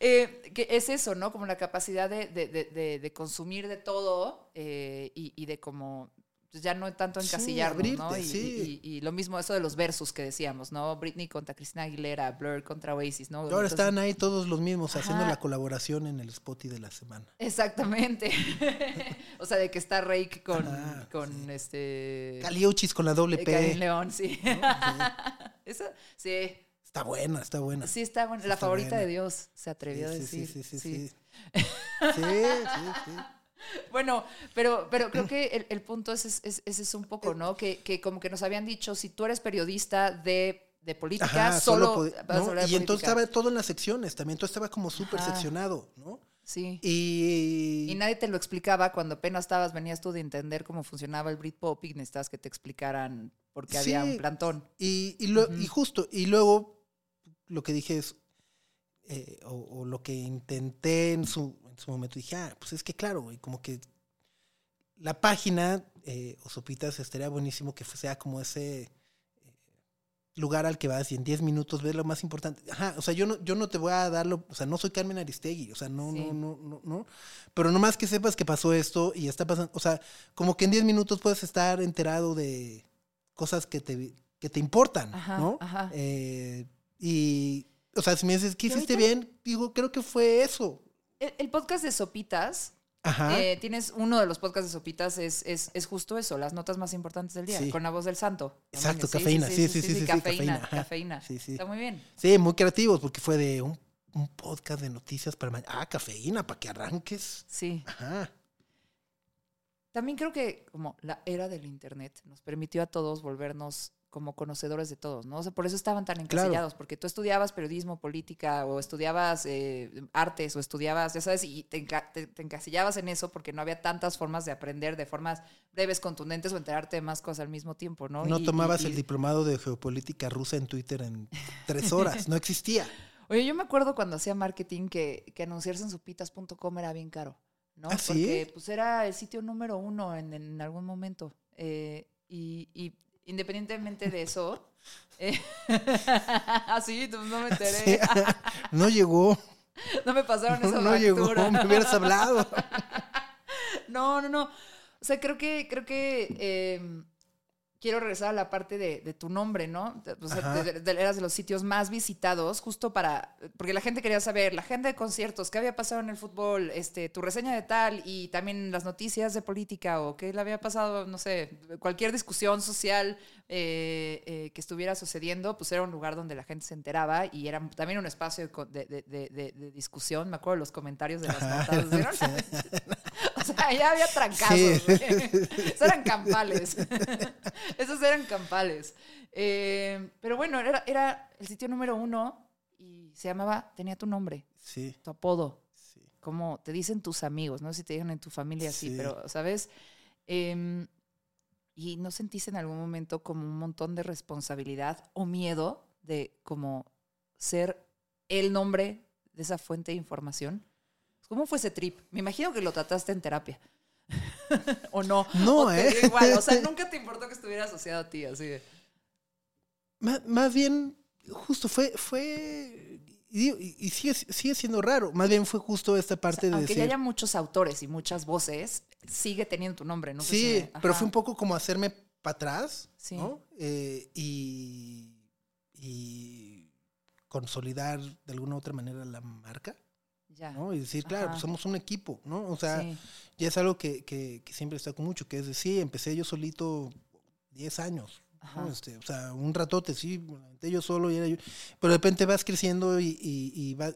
eh, que es eso, ¿no? Como la capacidad de, de- de- de- consumir de todo eh, y, y de como ya no tanto Sí, encasillarnos, ¿no? abrirte, Y, sí. y- y lo mismo eso de los versos que decíamos, ¿no? Britney contra Cristina Aguilera, Blur contra Oasis, ¿no? Ahora Entonces- están ahí todos los mismos haciendo la colaboración en el Spotify de la semana. Exactamente. o sea, de que está Rake con, Ajá, con este... Caliuchis con la doble Eh, P. León, sí. ¿no? Sí, Está buena, está buena. sí está buena. Sí La está favorita buena. de Dios, se atrevió a sí, decir. sí, sí, sí, sí. sí. Sí, sí, sí. Bueno, pero, pero creo que el, el punto es, es, es- es eso un poco, ¿no? Que, que como que nos habían dicho, si tú eres periodista de, de política, Ajá, solo, podi- vas a de Y entonces estaba todo en las secciones, también todo estaba como súper seccionado, ¿no? Sí. Y, Y nadie te lo explicaba cuando apenas estabas, venías tú de entender cómo funcionaba el Britpop y necesitabas que te explicaran por qué había Sí. un plantón. y, y lo- y justo, y luego lo que dije es, eh, o, o lo que intenté en su, su momento, dije, ah, pues es que claro, güey, como que la página eh, o Sopitas estaría buenísimo que sea como ese eh, lugar al que vas y en 10 minutos ves lo más importante. Ajá, o sea, yo no, yo no te voy a darlo, o sea, no soy Carmen Aristegui, o sea, no, Sí. no, no, no, no. Pero nomás que sepas que pasó esto y está pasando, o sea, como que en 10 minutos puedes estar enterado de cosas que te, que te importan, Ajá, ¿no? ajá. Eh, y, o sea, si me dices, ¿qué hiciste bien? Digo, creo que fue eso. El, el podcast de Sopitas, Ajá. eh, tienes uno de los podcasts de Sopitas, es, es, es justo eso, las notas más importantes del día, Sí. con la voz del santo. Exacto, cafeína, sí, sí, sí, sí, cafeína, cafeína. Sí, sí. Está muy bien. Sí, muy creativos, porque fue de un, un podcast de noticias para mañana. Ah, cafeína, para que arranques. Sí. Ajá. También creo que como la era del internet nos permitió a todos volvernos como conocedores de todos, ¿no? O sea, por eso estaban tan Claro. encasillados, porque tú estudiabas periodismo, política, o estudiabas eh, artes, o estudiabas, ya sabes, y te, te- te encasillabas en eso porque no había tantas formas de aprender de formas breves, contundentes o enterarte de más cosas al mismo tiempo, ¿no? No Y- tomabas y- el diplomado de geopolítica rusa en Twitter en tres horas. No existía. Oye, yo me acuerdo cuando hacía marketing que, que anunciarse en supitas.com era bien caro, ¿no? ¿Ah, sí? Porque pues era el sitio número uno en, en algún momento. Eh, y, y independientemente de eso, eh, así, no me enteré. Sí. No llegó. No me pasaron esa No, no llegó. Me hubieras hablado. No, no, no. O sea, creo que, creo que eh, quiero regresar a la parte de, de tu nombre, ¿no? O sea, Ajá. de- de- eras de los sitios más visitados, justo para. Porque la gente quería saber, la gente de conciertos, qué había pasado en el fútbol, este, tu reseña de tal, y también las noticias de política, o qué le había pasado, no sé, cualquier discusión social eh, eh, que estuviera sucediendo, pues era un lugar donde la gente se enteraba y era también un espacio de, discusión. Me acuerdo de los comentarios de las notas. Sea, ya había trancazos. Sí. Esos eran campales. Esos eran campales. Eh, pero bueno, era, era el sitio número uno y se llamaba, tenía tu nombre, Sí, tu apodo. sí. cómo te dicen tus amigos, no sé si te dijeron en tu familia así, Sí. pero, ¿sabes? Em, y no sentiste en algún momento como un montón de responsabilidad o miedo de como ser el nombre de esa fuente de información. ¿Cómo fue ese trip? Me imagino que lo trataste en terapia. ¿O no? No, ¿O ¿eh? igual, o sea, nunca te importó que estuviera asociado a ti, así de... Má- Más, bien, justo fue, fue, y, y- sigue, sigue siendo raro. Más bien fue justo esta parte de Aunque decir. ya haya muchos autores y muchas voces, sigue teniendo tu nombre, ¿no? sí, si me- pero fue un poco como hacerme para atrás, Sí. ¿no? Eh, y, y consolidar de alguna u otra manera la marca, Ya. ¿no? Y decir, claro, pues somos un equipo, ¿no? O sea, sí. ya es algo que, que, que siempre destaco mucho, que es decir, empecé yo solito 10 años. ¿no? Este, o sea, un ratote, sí, yo solo y era yo. Pero de repente vas creciendo y, y, y, va-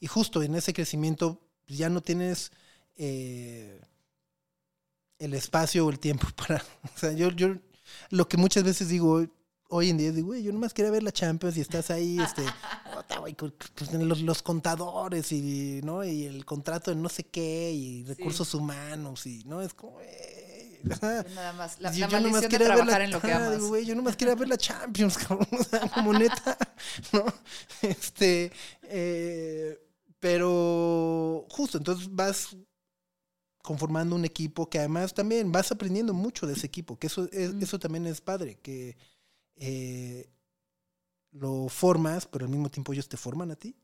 y- justo en ese crecimiento ya no tienes eh, el espacio o el tiempo para. O sea, yo, yo lo que muchas veces digo hoy, en día es, digo, güey, yo nomás quería ver la Champions y estás ahí, este, güey, pues, los, los contadores y, ¿no? y el contrato de no sé qué y recursos humanos y, ¿no? Es como. Yo nada más, la, Yo- la yo nomás de ver trabajar la- en lo que ajá, amas. digo, güey, yo nomás quería ver la Champions, cabrón. O sea, como neta, ¿no? Este, eh, pero justo, entonces vas conformando un equipo que además también vas aprendiendo mucho de ese equipo, que eso, es- Mm. eso también es padre, que eh, lo formas, pero al mismo tiempo ellos te forman a ti.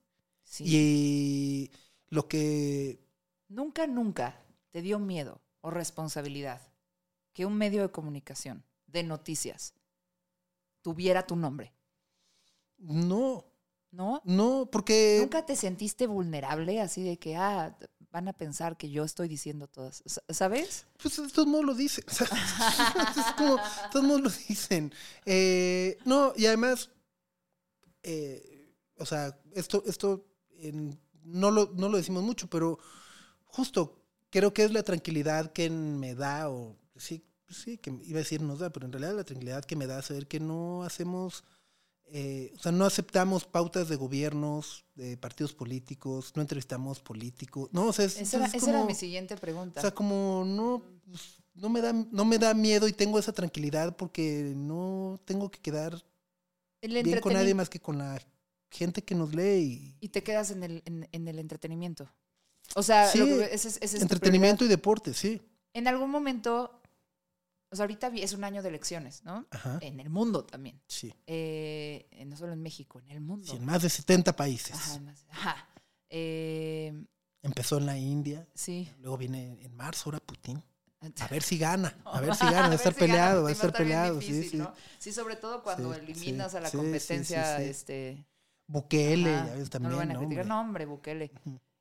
Sí. Y lo que Nunca, nunca te dio miedo o responsabilidad que un medio de comunicación, de noticias, tuviera tu nombre, no, ¿no? no, porque... ¿Nunca te sentiste vulnerable así de que, ah, van a pensar que yo estoy diciendo todas, sa- ¿sabes? Pues de todos modos lo dicen. es como, de todos modos lo dicen. Eh, no, y además, eh, o sea, esto, esto en- no, lo, no lo decimos mucho, pero justo creo que es la tranquilidad que me da, o sí, sí, que iba a decir nos da, pero en realidad la tranquilidad que me da saber que no hacemos, eh, o sea, no aceptamos pautas de gobiernos, de partidos políticos, no entrevistamos políticos. No, o sea, es, Esa era, es esa era como- mi siguiente pregunta. o sea, como no, pues, no me da, no me da miedo y tengo esa tranquilidad porque no tengo que quedar El bien con nadie más que con la gente que nos lee y Y te quedas en el, en, en el entretenimiento. O sea, Sí, que- ese es- ese es entretenimiento y deporte, sí. En algún momento, o sea, ahorita es un año de elecciones, ¿no? Ajá. En el mundo también. Sí. Eh, no solo en México, en el mundo. Sí, en más de 70 países. Ajá, más- ajá. Eh, Empezó en la India, sí. luego viene en marzo, ahora Putin. A ver si gana, a ver si gana, va a estar si gana, peleado, va a estar peleado, sí, difícil, sí. ¿no? Sí, sobre todo cuando Sí, eliminas a la competencia, este... Bukele, ajá, ya ves no también, lo van a ¿no, criticar. hombre? No, hombre, Bukele.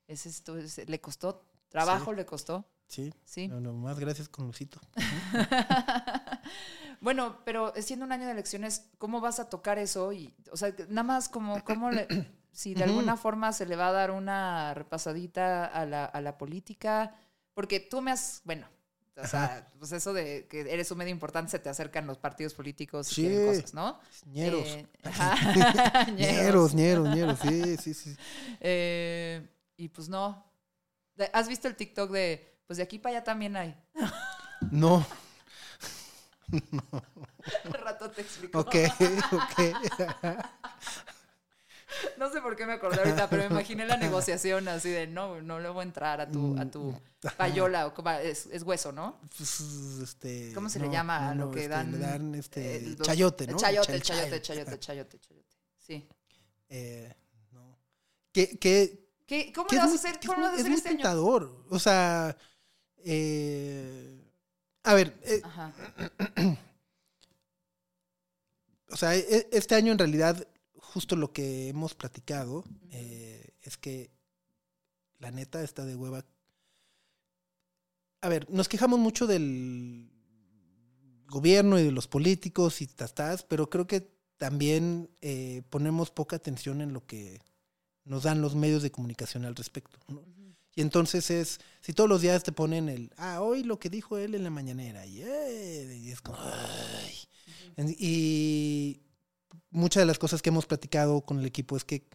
Ese esto, le costó, trabajo le costó, Sí, sí. no, no, más gracias con Lucito. bueno, pero siendo un año de elecciones, ¿cómo vas a tocar eso? Y, o sea, nada más como, ¿cómo le, si de alguna forma se le va a dar una repasadita a la, a la política? Porque tú me has, bueno, o sea, pues eso de que eres un medio importante, se te acercan los partidos políticos y Sí. cosas, ¿no? Ñeros. Eh, Ñeros, ñeros, ñeros, sí, sí, sí. Eh, y pues no. ¿Has visto el TikTok de, pues de aquí para allá también hay? No, Al rato te explico. ok, ok. No sé por qué me acordé ahorita, pero me imaginé la negociación así de, no, no le voy a entrar a tu, a tu payola, o es, es hueso, ¿no? Pues, este, ¿Cómo se le llama no, a lo que este, dan? Le dan este, eh, los- chayote, ¿no? El chayote, El el chayote, chayote. chayote, chayote, chayote. Sí. Eh, no. Que, que, ¿Qué, ¿Cómo es vas a hacer, cómo lo vas a es muy este año? O sea, eh, a ver, eh, Ajá. o sea, e- este año en realidad, justo lo que hemos platicado eh, es que la neta está de hueva. A ver, nos quejamos mucho del gobierno y de los políticos y tastas, pero creo que también eh, ponemos poca atención en lo que nos dan los medios de comunicación al respecto. ¿no? Y entonces es, si todos los días te ponen el, ah, hoy lo que dijo él en la mañanera, y, eh, y es como, "Ay". Y muchas de las cosas que hemos platicado con el equipo es que,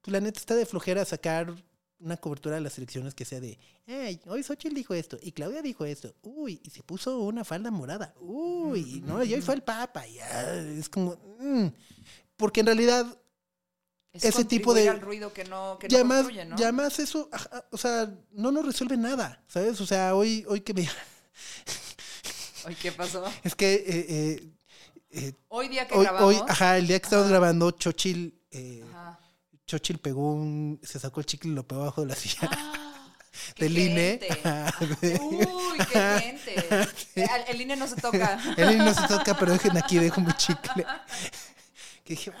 pues, la neta está de flojera sacar una cobertura de las elecciones que sea de, ay, hoy Xochitl dijo esto, y Claudia dijo esto, uy, y se puso una falda morada, uy, no, y hoy fue el Papa, y ah, es como, mm. porque en realidad Es ese tipo de- al ruido que no, que ya no más, construye, ¿no? ya más eso, ajá, o sea, no nos resuelve nada, ¿sabes? O sea, hoy, hoy que me... Ay, ¿qué pasó? Es que eh, eh, eh, Hoy día que hoy, grabamos. hoy, ajá, el día que estamos Ajá. grabando, Chochil, eh. Chochil pegó un, se sacó el chicle y lo pegó abajo de la silla Ah, del INE. Uy, qué gente. El, el INE no se toca. El INE no se toca, pero dejen aquí, dejo mi chicle. Que dije,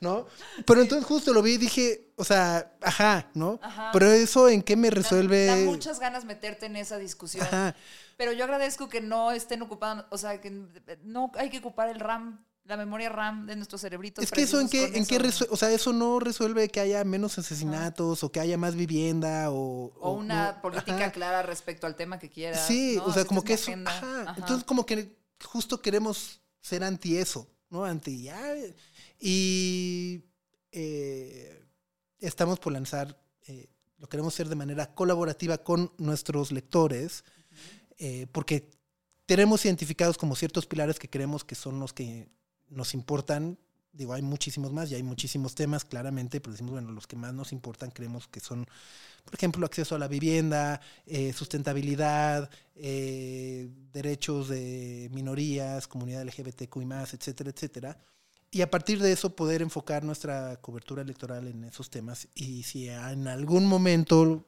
¿no? Pero entonces justo lo vi y dije, o sea, ajá, ¿no? Ajá. Pero eso en qué me resuelve. Da, da muchas ganas meterte en esa discusión. Ajá. Pero yo agradezco que no estén ocupando, o sea, que no hay que ocupar el RAM, la memoria RAM de nuestros cerebritos. Es que eso en qué, en qué eso. o sea, eso no resuelve que haya menos asesinatos o que haya más vivienda o. O una no, política ajá. clara respecto al tema que quieras. Sí, ¿no? o sea, Si como que eso. agenda. ajá. Ajá. Entonces, como que justo queremos ser anti eso, ¿no? Anti. ya, y eh, estamos por lanzar, eh, lo queremos hacer de manera colaborativa con nuestros lectores, eh, porque tenemos identificados como ciertos pilares que creemos que son los que nos importan. Digo, hay muchísimos más y hay muchísimos temas, claramente, pero decimos, bueno, los que más nos importan creemos que son, por ejemplo, acceso a la vivienda, eh, sustentabilidad, eh, derechos de minorías, comunidad LGBTQ y más, etcétera, etcétera. Y a partir de eso poder enfocar nuestra cobertura electoral en esos temas. Y si en algún momento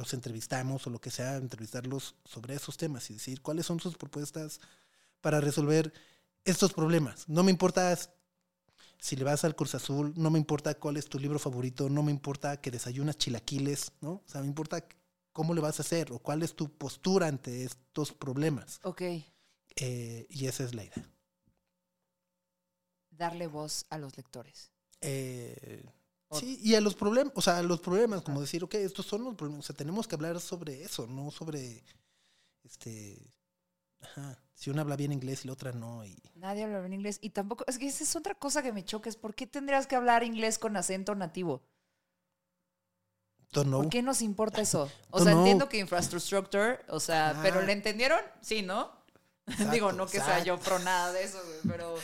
los entrevistamos o lo que sea, entrevistarlos sobre esos temas y decir cuáles son sus propuestas para resolver estos problemas. No me importa si le vas al Cruz Azul, no me importa cuál es tu libro favorito, no me importa que desayunas chilaquiles, ¿no? O sea, me importa cómo le vas a hacer o cuál es tu postura ante estos problemas. Ok, Eh, y esa es la idea. darle voz a los lectores. Eh, sí, y a los problemas, o sea, a los problemas, como decir, ok, estos son los problemas, o sea, tenemos que hablar sobre eso, no sobre, este, ajá, si una habla bien inglés y la otra no, y Nadie habla en inglés. Y tampoco, es que esa es otra cosa que me choca, es ¿por qué tendrías que hablar inglés con acento nativo? don't know. ¿Por qué nos importa eso? O Don't sea, know. entiendo que infrastructure, o sea, Ajá. pero ¿le entendieron? Sí, ¿no? Exacto, Digo, no que sea yo pro nada de eso, güey, pero,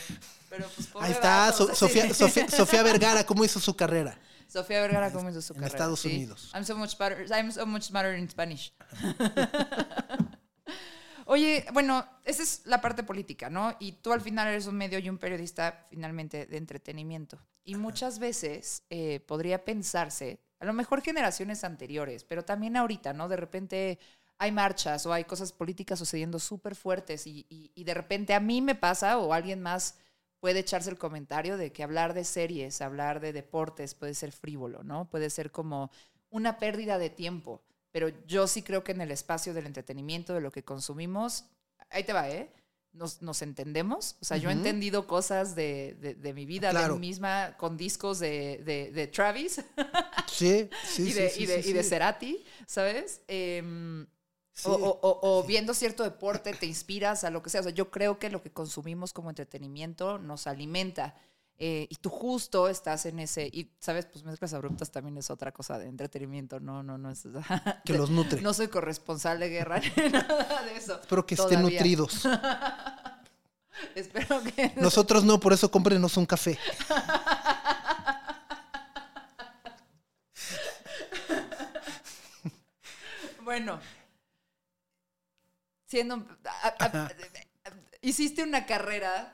pero pues Ahí está, So- Sofía. Sofía, Sofía Vergara, ¿cómo hizo su carrera? Sofía Vergara, ¿cómo hizo su En carrera? Estados Sí. Unidos. I'm so much better, I'm so much smarter in Spanish. Oye, bueno, esa es la parte política, ¿no? Y tú al final eres un medio y un periodista finalmente de entretenimiento. Y muchas veces eh, podría pensarse, a lo mejor generaciones anteriores, pero también ahorita, ¿no? De repente hay marchas o hay cosas políticas sucediendo súper fuertes y, y- y de repente a mí me pasa o alguien más puede echarse el comentario de que hablar de series, hablar de deportes puede ser frívolo, ¿no? Puede ser como una pérdida de tiempo. Pero yo sí creo que en el espacio del entretenimiento, de lo que consumimos, ahí te va, ¿eh? Nos, nos entendemos. O sea, yo he entendido cosas de, de- de mi vida, Claro. de mí misma, con discos de, de- Travis Sí, sí, y, sí, de, sí, y, de, sí, y de. Cerati, ¿sabes? Em, Sí. o, o- o- o viendo cierto deporte te inspiras a lo que sea. O sea, yo creo que lo que consumimos como entretenimiento nos alimenta. Eh, y tú justo estás en ese. Y, ¿sabes? Pues mezclas abruptas también es otra cosa de entretenimiento. No, no, no es. Que los nutre. No soy corresponsal de guerra ni nada de eso. Espero que estén nutridos. Espero que. Nosotros no, por eso cómprenos un café. Bueno. Siendo. a- a- hiciste una carrera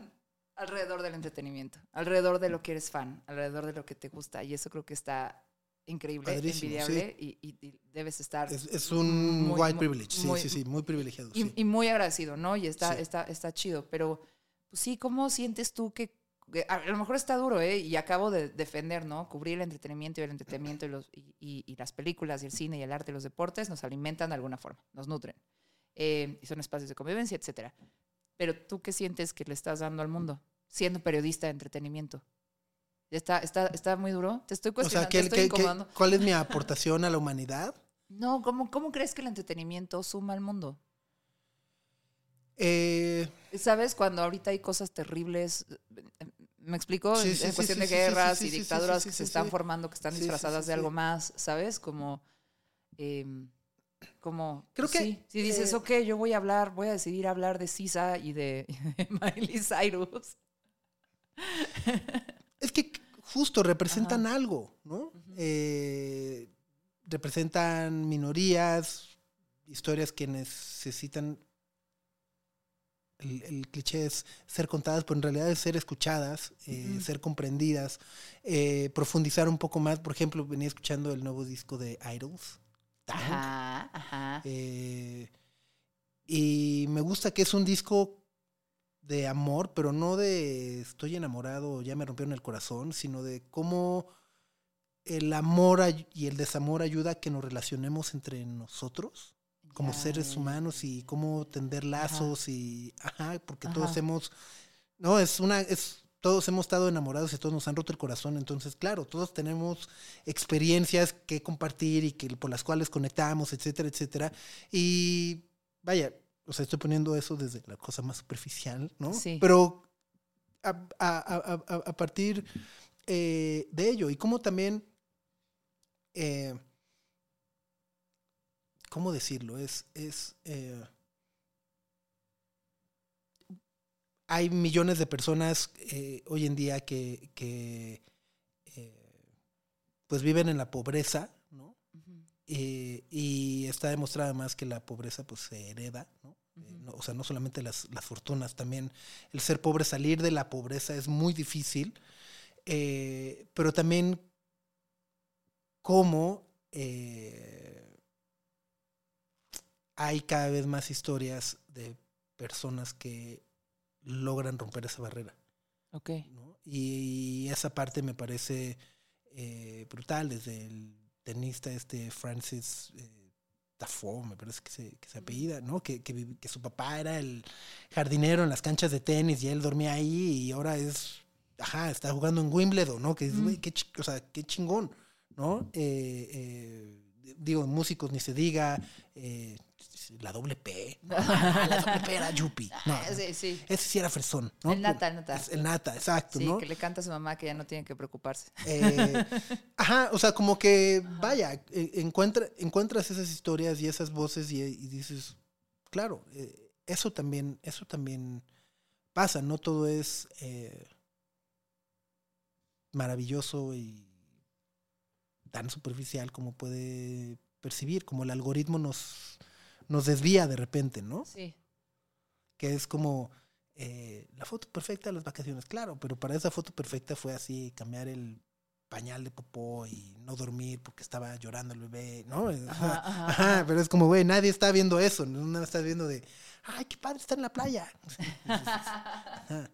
alrededor del entretenimiento, alrededor de lo que eres fan, alrededor de lo que te gusta. Y eso creo que está increíble, Padrísimo, envidiable y, y- y debes estar. Es, es un Muy, white muy, privilege, sí, muy- sí, sí, muy privilegiado. y, sí. y muy agradecido, ¿no? Y está, Sí. está, está chido. Pero, pues sí, ¿cómo sientes tú que, a lo mejor está duro, ¿eh? Y acabo de defender, ¿no? Cubrir el entretenimiento y el entretenimiento y, los, y, y- y las películas y el cine y el arte y los deportes nos alimentan de alguna forma, nos nutren. Eh, y son espacios de convivencia, etcétera. Pero tú qué sientes que le estás dando al mundo siendo periodista de entretenimiento? Está, está, está muy duro. Te estoy O cuestionando, sea, ¿qué- te estoy qué-. ¿cuál es mi aportación a la humanidad? No, ¿cómo, ¿cómo crees que el entretenimiento suma al mundo? Eh, ¿Sabes? Cuando ahorita hay cosas terribles, ¿Me explico? Sí, en sí, en sí, cuestión de guerras y dictaduras que se están formando, que están disfrazadas de algo más, ¿sabes? Como... em, como Creo que, sí, si dices, eh, ok, yo voy a hablar, voy a decidir hablar de Sisa y de, Miley Cyrus. Es que justo representan algo, ¿no? Eh, representan minorías, historias que necesitan. El, el cliché es ser contadas, pero en realidad es ser escuchadas, eh, ser comprendidas, eh, profundizar un poco más. Por ejemplo, venía escuchando el nuevo disco de Idols. Tank, Ajá, ajá. eh, y me gusta que es un disco de amor, pero no de estoy enamorado, ya me rompieron el corazón, sino de cómo el amor y el desamor ayuda a que nos relacionemos entre nosotros como seres humanos y cómo tender lazos y ajá, porque Ajá. todos hemos no, es una es todos hemos estado enamorados y todos nos han roto el corazón, entonces claro, todos tenemos experiencias que compartir y que por las cuales conectamos, etcétera, etcétera. Y vaya, o sea, estoy poniendo eso desde la cosa más superficial, ¿no? Sí. Pero a, a- a- a- a partir eh, de ello y cómo también eh, ¿cómo decirlo? Es, es eh, hay millones de personas eh, hoy en día que, que, eh, pues viven en la pobreza, ¿no? Eh, y está demostrado además que la pobreza pues se hereda, ¿no? No- o sea, no solamente las, las fortunas, también el ser pobre, salir de la pobreza es muy difícil, pero también cómo hay cada vez más historias de personas que logran romper esa barrera. Ok. ¿no? Y esa parte me parece eh, brutal, desde el tenista este Francis eh, me parece que se, que se apellida, ¿no? Que, que, su papá era el jardinero en las canchas de tenis y él dormía ahí y ahora es, ajá, está jugando en Wimbledon, ¿no? Que es, Mm. güey, qué, chi- o sea, qué chingón, ¿no? Eh, eh, digo, músicos ni se diga, la doble P, la doble P era Yupi, no, Ah, sí, sí. ese sí era fresón, ¿no? El nata, el nata. Es el nata, exacto, Sí, ¿no? que le canta a su mamá que ya no tiene que preocuparse. Eh, ajá, o sea, como que, vaya, eh, encuentra, encuentras esas historias y esas voces y, y dices, claro, eh, eso también, eso también pasa, no todo es eh, maravilloso y tan superficial como puede percibir, como el algoritmo nos, nos desvía de repente, ¿no? Sí. que es como eh, la foto perfecta de las vacaciones, claro, pero para esa foto perfecta fue así, cambiar el pañal de popó y no dormir porque estaba llorando el bebé, ¿no? Ajá, pero es como, güey, nadie está viendo eso, no nada estás viendo de, ay, qué padre está en la playa.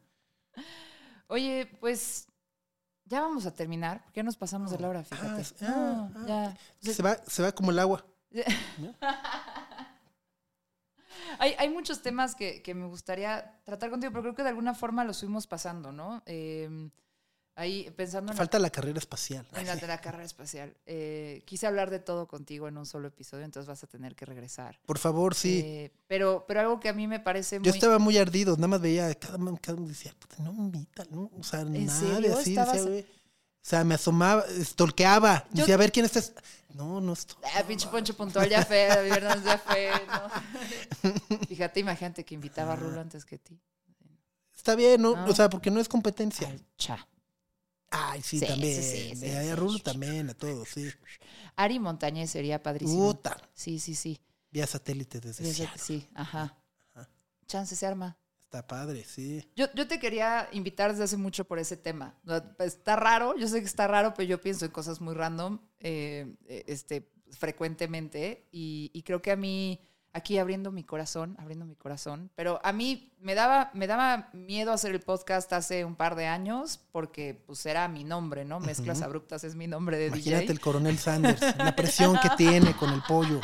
Oye, pues ya vamos a terminar, porque ya nos pasamos de la hora, fíjate. Ah, ah, No, ah, ya. Se va, se va como el agua. Hay, hay muchos temas que, que me gustaría tratar contigo, pero creo que de alguna forma los fuimos pasando, ¿no? Eh, ahí pensando en Falta la carrera espacial. en la de la carrera espacial. Eh, quise hablar de todo contigo en un solo episodio, entonces vas a tener que regresar. Por favor, sí. Eh, pero, pero algo que a mí me parece muy... Yo estaba muy ardido, nada más veía, cada, cada uno decía, puta, no me invita, ¿no? O sea, ¿En nada serio? así, ¿Estabas- decía, güey. O sea, me asomaba, stalkeaba, Yo- decía, a ver quién estás. No, no estoy. Ah, pinche Poncho Puntual ya fue, David Hernández ya fue, ¿no? Fíjate, imagínate que invitaba a Rulo antes que ti. Está bien, ¿no? O sea, porque no es competencia. Al cha. Ay, sí, Sí, también. sí, sí, sí, Y a. Rulo también, a todos, sí. Ari Montañez sería padrísimo. Puta. Sí, sí, sí. Vía satélite desde Sí, Seattle. sí, ajá. Chance se arma. Está padre, sí. Yo, yo te quería invitar desde hace mucho por ese tema. Pues, Está raro, yo sé que está raro, pero yo pienso en cosas muy random eh, eh, este, frecuentemente. Y, y creo que a mí, aquí abriendo mi corazón, abriendo mi corazón, pero a mí me daba, me daba miedo hacer el podcast hace un par de años porque pues era mi nombre, ¿no? Mezclas Ujú. Abruptas es mi nombre de Imagínate DJ. el coronel Sanders, la presión que tiene con el pollo.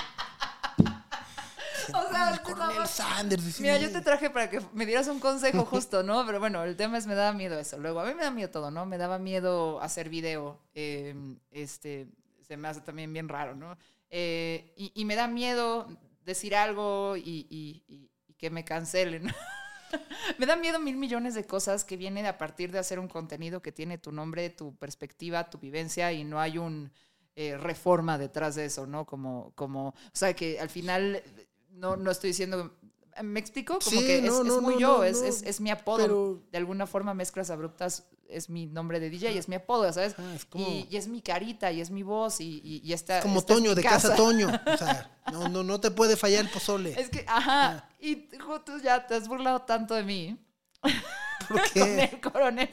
O sea, el coronel Sanders. Mira, yo te traje para que me dieras un consejo justo, ¿no? Pero bueno, el tema es me daba miedo eso. Luego, a mí me da miedo todo, ¿no? Me daba miedo hacer video. eh, este, se me hace también bien raro, ¿no? Eh, y, y me da miedo decir algo y, y- y- y que me cancelen. Me da miedo mil millones de cosas que viene a partir de hacer un contenido que tiene tu nombre, tu perspectiva, tu vivencia y no hay un eh, reforma detrás de eso, ¿no? Como, como, o sea, que al final no, no estoy diciendo, ¿me explico? Como Sí, que es, no, es no, muy yo, es, es, es mi apodo. Pero- De alguna forma, Mezclas Abruptas es mi nombre de DJ, es mi apodo, ¿sabes? Ah, como- y, y es mi carita, y es mi voz, y, y, y esta, Como esta Toño, de casa. Toño. O sea, no, no, no te puede fallar el pozole. Es que, ajá, y tú ya te has burlado tanto de mí. ¿Por con el coronel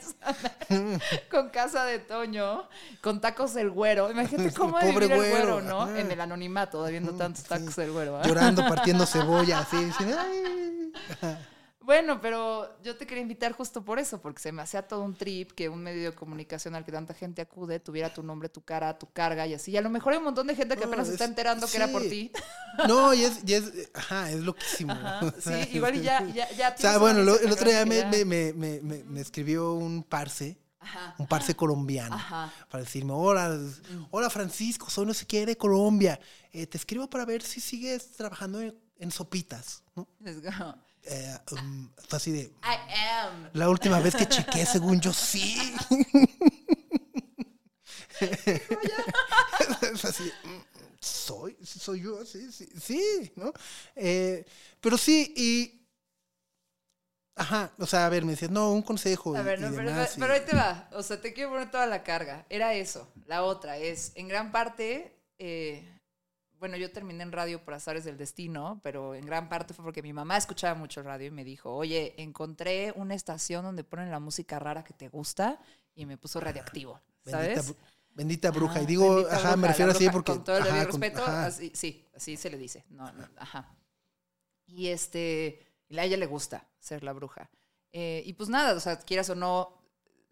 con casa de Toño, con tacos del güero. Imagínate cómo El de pobre vivir el güero, güero, ¿no? ajá. En el anonimato, viendo tantos tacos del güero. ¿ah? Llorando, partiendo cebolla, así. diciendo, "Ay". Bueno, pero yo te quería invitar justo por eso, porque se me hacía todo un trip que un medio de comunicación al que tanta gente acude tuviera tu nombre, tu cara, tu carga y así. Y a lo mejor hay un montón de gente que No, apenas se está es- enterando que era por ti. No, y es, y es, ajá, es loquísimo. Ajá, sí, igual y ya, ya, ya O sea, bueno, lo- el otro día me, me, me, me, escribió un parce, Ajá. un parce colombiano, Ajá. para decirme, hola, hola Francisco, soy no sé qué de Colombia. Eh, te escribo para ver si sigues trabajando en, en sopitas, ¿no? Les digo, Eh, um, fue así de, I am. la última vez que chequé, según yo, sí. es así, mm, soy, soy yo, sí, sí, sí, ¿no? Eh, pero sí, y... Ajá, o sea, a ver, me decías, no, un consejo. A ver, no, pero, demás, pero ahí te va. O sea, te quiero poner toda la carga. Era eso. La otra es, en gran parte, eh, bueno, yo terminé en radio por azares del destino, pero en gran parte fue porque mi mamá escuchaba mucho radio y me dijo, oye, encontré una estación donde ponen la música rara que te gusta y me puso radioactivo, Bendita, ¿sabes? bru- bendita bruja. Ajá, y digo, bendita ajá, bruja, me refiero así bruja, porque. Con todo el ajá, con- respeto, ajá. así, sí, así se le dice. No, no, ajá. Y este, a ella le gusta ser la bruja. Eh, y pues nada, o sea, quieras o no,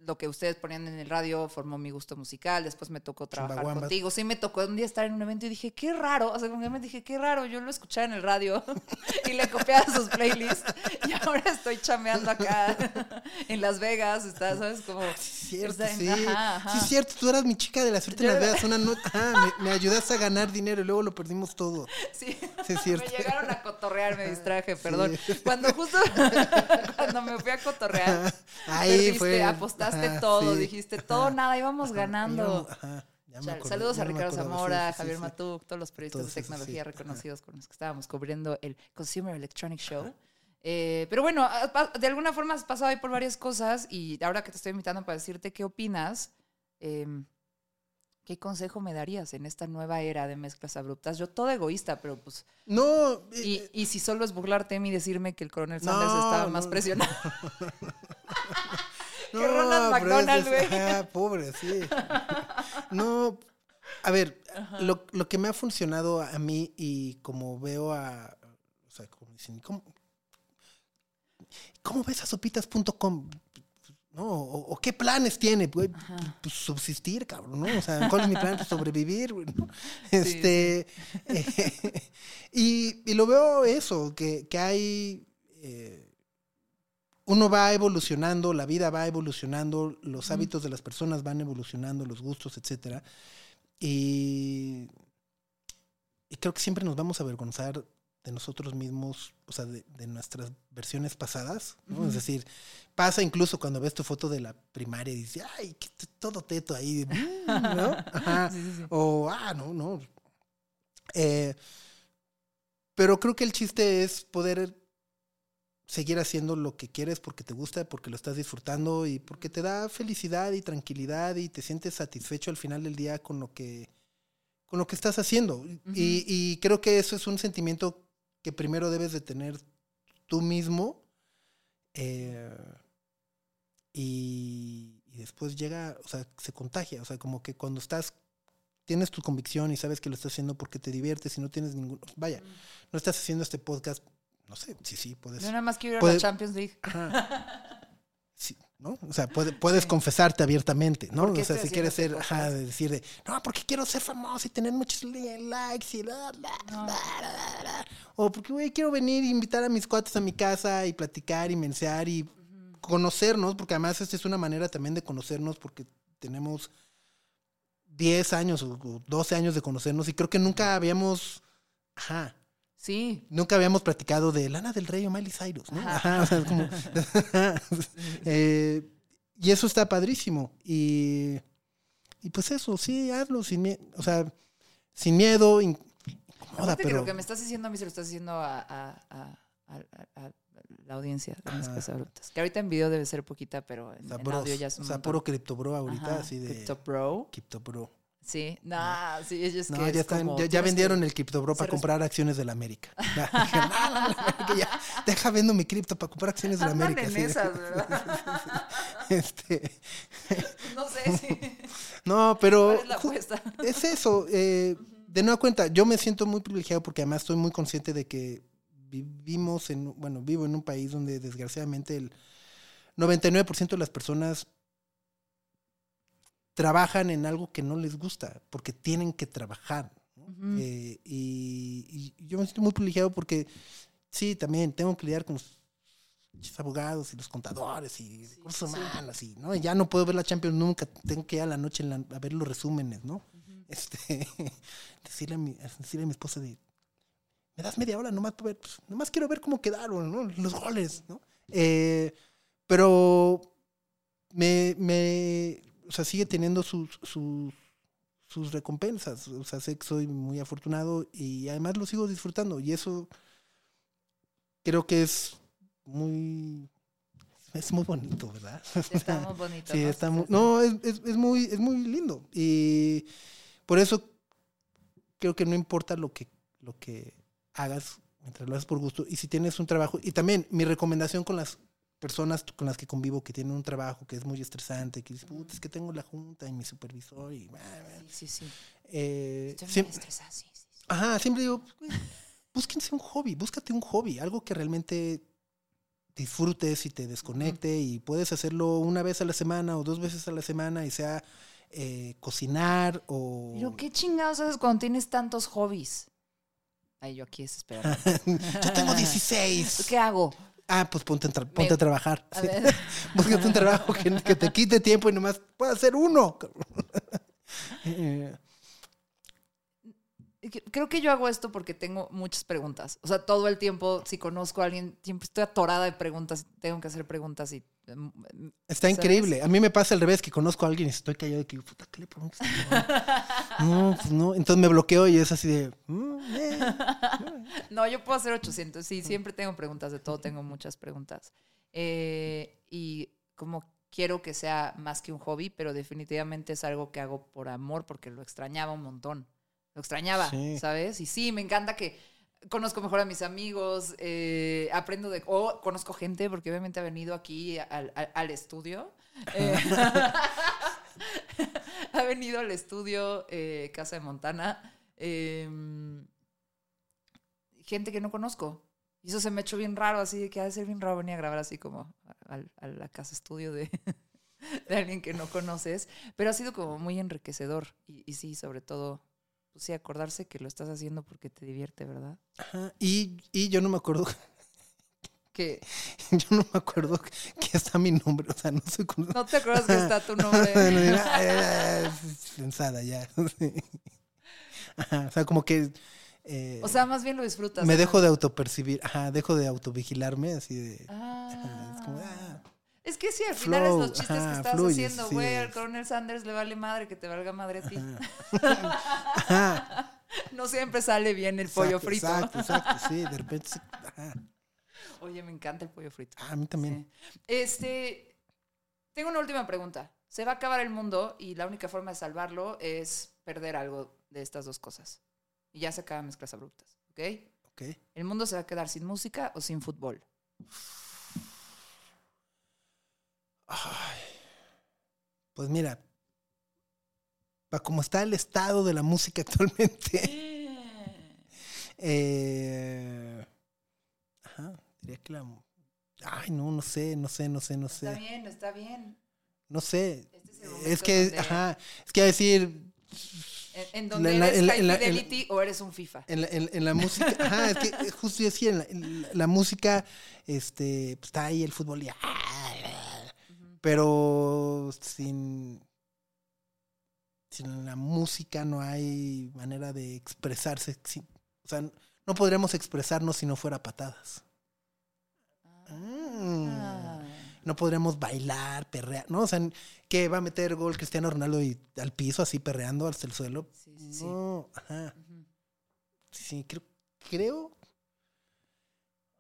lo que ustedes ponían en el radio formó mi gusto musical. Después me tocó trabajar contigo. Sí, me tocó un día estar en un evento y dije, qué raro. O sea, como que me dije, qué raro. Yo lo escuchaba en el radio y le copiaba sus playlists. Y ahora estoy chameando acá en Las Vegas. Está, ¿sabes? Como. Sí, cierto, en- sí. Ajá, ajá. Sí, es cierto. Tú eras mi chica de la suerte en las veas. Una nota. Ajá, me, me ayudaste a ganar dinero y luego lo perdimos todo. Sí, Sí, es cierto. me llegaron a cotorrear, me distraje, perdón. Sí. Cuando justo, cuando me fui a cotorrear, Ahí perdiste, fue. apostaste Ajá, todo, sí. dijiste todo, nada, íbamos Ajá, ganando. íbamos- ajá, acordé, Saludos a Ricardo Zamora, sí, sí, Javier sí. Matuk, todos los periodistas Todos de tecnología ajá. reconocidos con los que estábamos cubriendo el Consumer Electronic Show. Eh, pero bueno, de alguna forma has pasado ahí por varias cosas y ahora que te estoy invitando para decirte qué opinas, em, ¿qué consejo me darías en esta nueva era de mezclas abruptas? Yo todo egoísta, pero pues... No, Y, eh, y si solo es burlarte de mí y decirme que el coronel Sanders No, estaba más no. presionado. no, que Ronald pero McDonald, güey. pobre, sí. No, a ver, lo, lo que me ha funcionado a mí y como veo a. O sea, como dicen, ¿cómo, cómo ves a sopitas.com? ¿No? O, o qué planes tiene? güey? Pues subsistir, cabrón, ¿no? O sea, ¿cuál es mi plan? Pues sobrevivir, güey, ¿no? Este. eh, y, y lo veo eso, que, que hay. eh, uno va evolucionando, la vida va evolucionando, los hábitos de las personas van evolucionando, los gustos, etcétera. Y, y creo que siempre nos vamos a avergonzar de nosotros mismos, o sea, de, de nuestras versiones pasadas, ¿no? Es decir, pasa incluso cuando ves tu foto de la primaria y dices, ay, qué t- todo teto ahí, mm", ¿no? Ajá. O, ah, no, no. Eh, pero creo que el chiste es poder seguir haciendo lo que quieres porque te gusta, porque lo estás disfrutando y porque te da felicidad y tranquilidad y te sientes satisfecho al final del día con lo que con lo que estás haciendo. y, y creo que eso es un sentimiento que primero debes de tener tú mismo eh, y, y después llega, o sea, se contagia, o sea, como que cuando estás tienes tu convicción y sabes que lo estás haciendo porque te diviertes y no tienes ningún vaya, no estás haciendo este podcast, no sé, sí sí puedes Yo nada más quiero ir a la Champions League. Ajá. Sí, ¿no? O sea, puede- puedes confesarte abiertamente, ¿no? ¿Por qué O sea, si quieres ser, haciendo ajá, de decir de, no, porque quiero ser famoso y tener muchos li- likes y bla, bla, bla, bla, bla. O porque, güey, quiero venir e invitar a mis cuates a mi casa y platicar y mensear y conocernos, porque además esta es una manera también de conocernos porque tenemos 10 años o o 12 años de conocernos y creo que nunca habíamos, ajá, Sí. Nunca habíamos platicado de Lana del Rey o Miley Cyrus, ¿no? Ajá, o sea, es como- Eh, y eso está padrísimo. Y, y pues eso, sí, hazlo sin miedo. O sea, sin miedo, in- incomoda, Aparte que pero. lo que me estás diciendo a mí se lo estás diciendo a, a- a- la audiencia de mis abruptas. Que ahorita en video debe ser poquita, pero en, audio ya es un o sea, montón. puro ahorita, Ajá, así de. Crypto Bro. Sí, nah, sí, ellos No, que ya, es están, como, ya, vendieron que- el criptobro para comprar acciones de la América. Ya, dije, "No, no, no, que ya, deja vendo mi cripto para comprar acciones de la América. en sí. esas, ¿verdad? Este, No sé si. no, pero ¿Cuál es la ju- apuesta? es eso. eh, de nueva cuenta, yo me siento muy privilegiado porque además estoy muy consciente de que vivimos en, bueno, vivo en un país donde desgraciadamente el 99% de las personas trabajan en algo que no les gusta porque tienen que trabajar. Eh, y, y yo me siento muy privilegiado porque sí, también tengo que lidiar con los abogados y los contadores y recursos sí. humanos y ¿no? ya no puedo ver la Champions nunca, tengo que ir a la noche en la- a ver los resúmenes, ¿no? Este, decirle, a mi, decirle a mi esposa de, me das media hora nomás para ver, pues, nomás quiero ver cómo quedaron, ¿no? Los goles, ¿no? Eh, pero me, me, o sea, sigue teniendo sus, sus, sus recompensas. O sea, sé que soy muy afortunado y además lo sigo disfrutando. Y eso creo que es muy, es muy bonito, ¿verdad? Está muy bonito. Sí, ¿no? está muy, no, es, es, es muy, es muy lindo. Y por eso creo que no importa lo que, lo que hagas, mientras lo haces por gusto. Y si tienes un trabajo, y también mi recomendación con las personas con las que convivo que tienen un trabajo que es muy estresante, que "Puta, es que tengo la junta y mi supervisor y... bla, bla". Sí, sí, sí. Eh, Estoy muy siem- estresada, sí, sí, sí. Ajá, siempre digo, "Güey, búsquense un hobby, búscate un hobby, algo que realmente disfrutes y te desconecte y puedes hacerlo una vez a la semana o dos veces a la semana y sea eh, cocinar o... Pero qué chingados haces cuando tienes tantos hobbies. Ay, yo aquí desesperado. Yo tengo 16. ¿Qué hago? Ah, pues ponte, a ponte a trabajar. A sí. Búscate un trabajo que, que te quite tiempo y nomás puedas hacer uno. Eh, Creo que yo hago esto porque tengo muchas preguntas. O sea, todo el tiempo, si conozco a alguien, siempre estoy atorada de preguntas. Tengo que hacer preguntas y. Está ¿Sabes? increíble. A mí me pasa al revés, que conozco a alguien y estoy callado y que puta, ¿qué le preguntas? No, pues no. Entonces me bloqueo y es así de... "Mm, eh". No, yo puedo hacer 800. Sí, siempre tengo preguntas de todo. Tengo muchas preguntas. Eh, y como quiero que sea más que un hobby, pero definitivamente es algo que hago por amor porque lo extrañaba un montón. Lo extrañaba, Sí. ¿sabes? Y sí, me encanta que conozco mejor a mis amigos, eh, aprendo de... O conozco gente, porque obviamente ha venido aquí al, al- estudio. Eh, ha venido al estudio eh, Casa de Montana. em, gente que no conozco. Y eso se me hecho bien raro, así de que ha de ser bien raro venir a grabar así como a, a- la casa estudio de, de alguien que no conoces. Pero ha sido como muy enriquecedor. Y sí, sobre todo, pues sí, acordarse que lo estás haciendo porque te divierte, ¿verdad? Ajá. Y, y yo no me acuerdo, Que yo no me acuerdo que está mi nombre. O sea, no sé cómo... no te acuerdas que está tu nombre. No digo, "Ay, ay, ay", pensada ya. Ajá, O sea, como que... eh, O sea, más bien lo disfrutas. me ¿no? dejo de autopercibir, ajá, dejo de autovigilarme, así de... Ah. ajá, es como, ah, Es que sí, al final es los chistes ajá, que estás fluyes, haciendo, sí güey. Al es. coronel Sanders le vale madre que te valga madre a ti. ajá, No siempre sale bien el pollo frito. Exacto, exacto, sí, de repente... sí. Oye, me encanta el pollo frito. Ah, a mí también. Sí. Este, tengo una última pregunta. Se va a acabar el mundo y la única forma de salvarlo es perder algo de estas dos cosas. Y ya se acaban mezclas abruptas, ¿ok? Ok. ¿El mundo se va a quedar sin música o sin fútbol? Ay. Pues mira, para como está el estado de la música actualmente, eh, ajá, diría que la... Ay, no, no sé, no sé, no sé, no Está sé. bien, está bien. No sé. Este es Es que, donde- ajá, es que a decir, En, en donde La- eres la- en la- Fidelity o eres un FIFA. en la, en- música, ajá, es que eh, justo yo decía, en la, en la música, este, pues, está ahí el fútbol y, ah, pero sin, sin la música no hay manera de expresarse, sin- o sea, no podríamos expresarnos si no fuera patadas. Mm. Ah. No podríamos bailar, perrear, ¿no? O sea, que va a meter gol Cristiano Ronaldo y al piso así perreando hasta el suelo. Sí, sí, sí. No, ajá. Sí, creo, creo.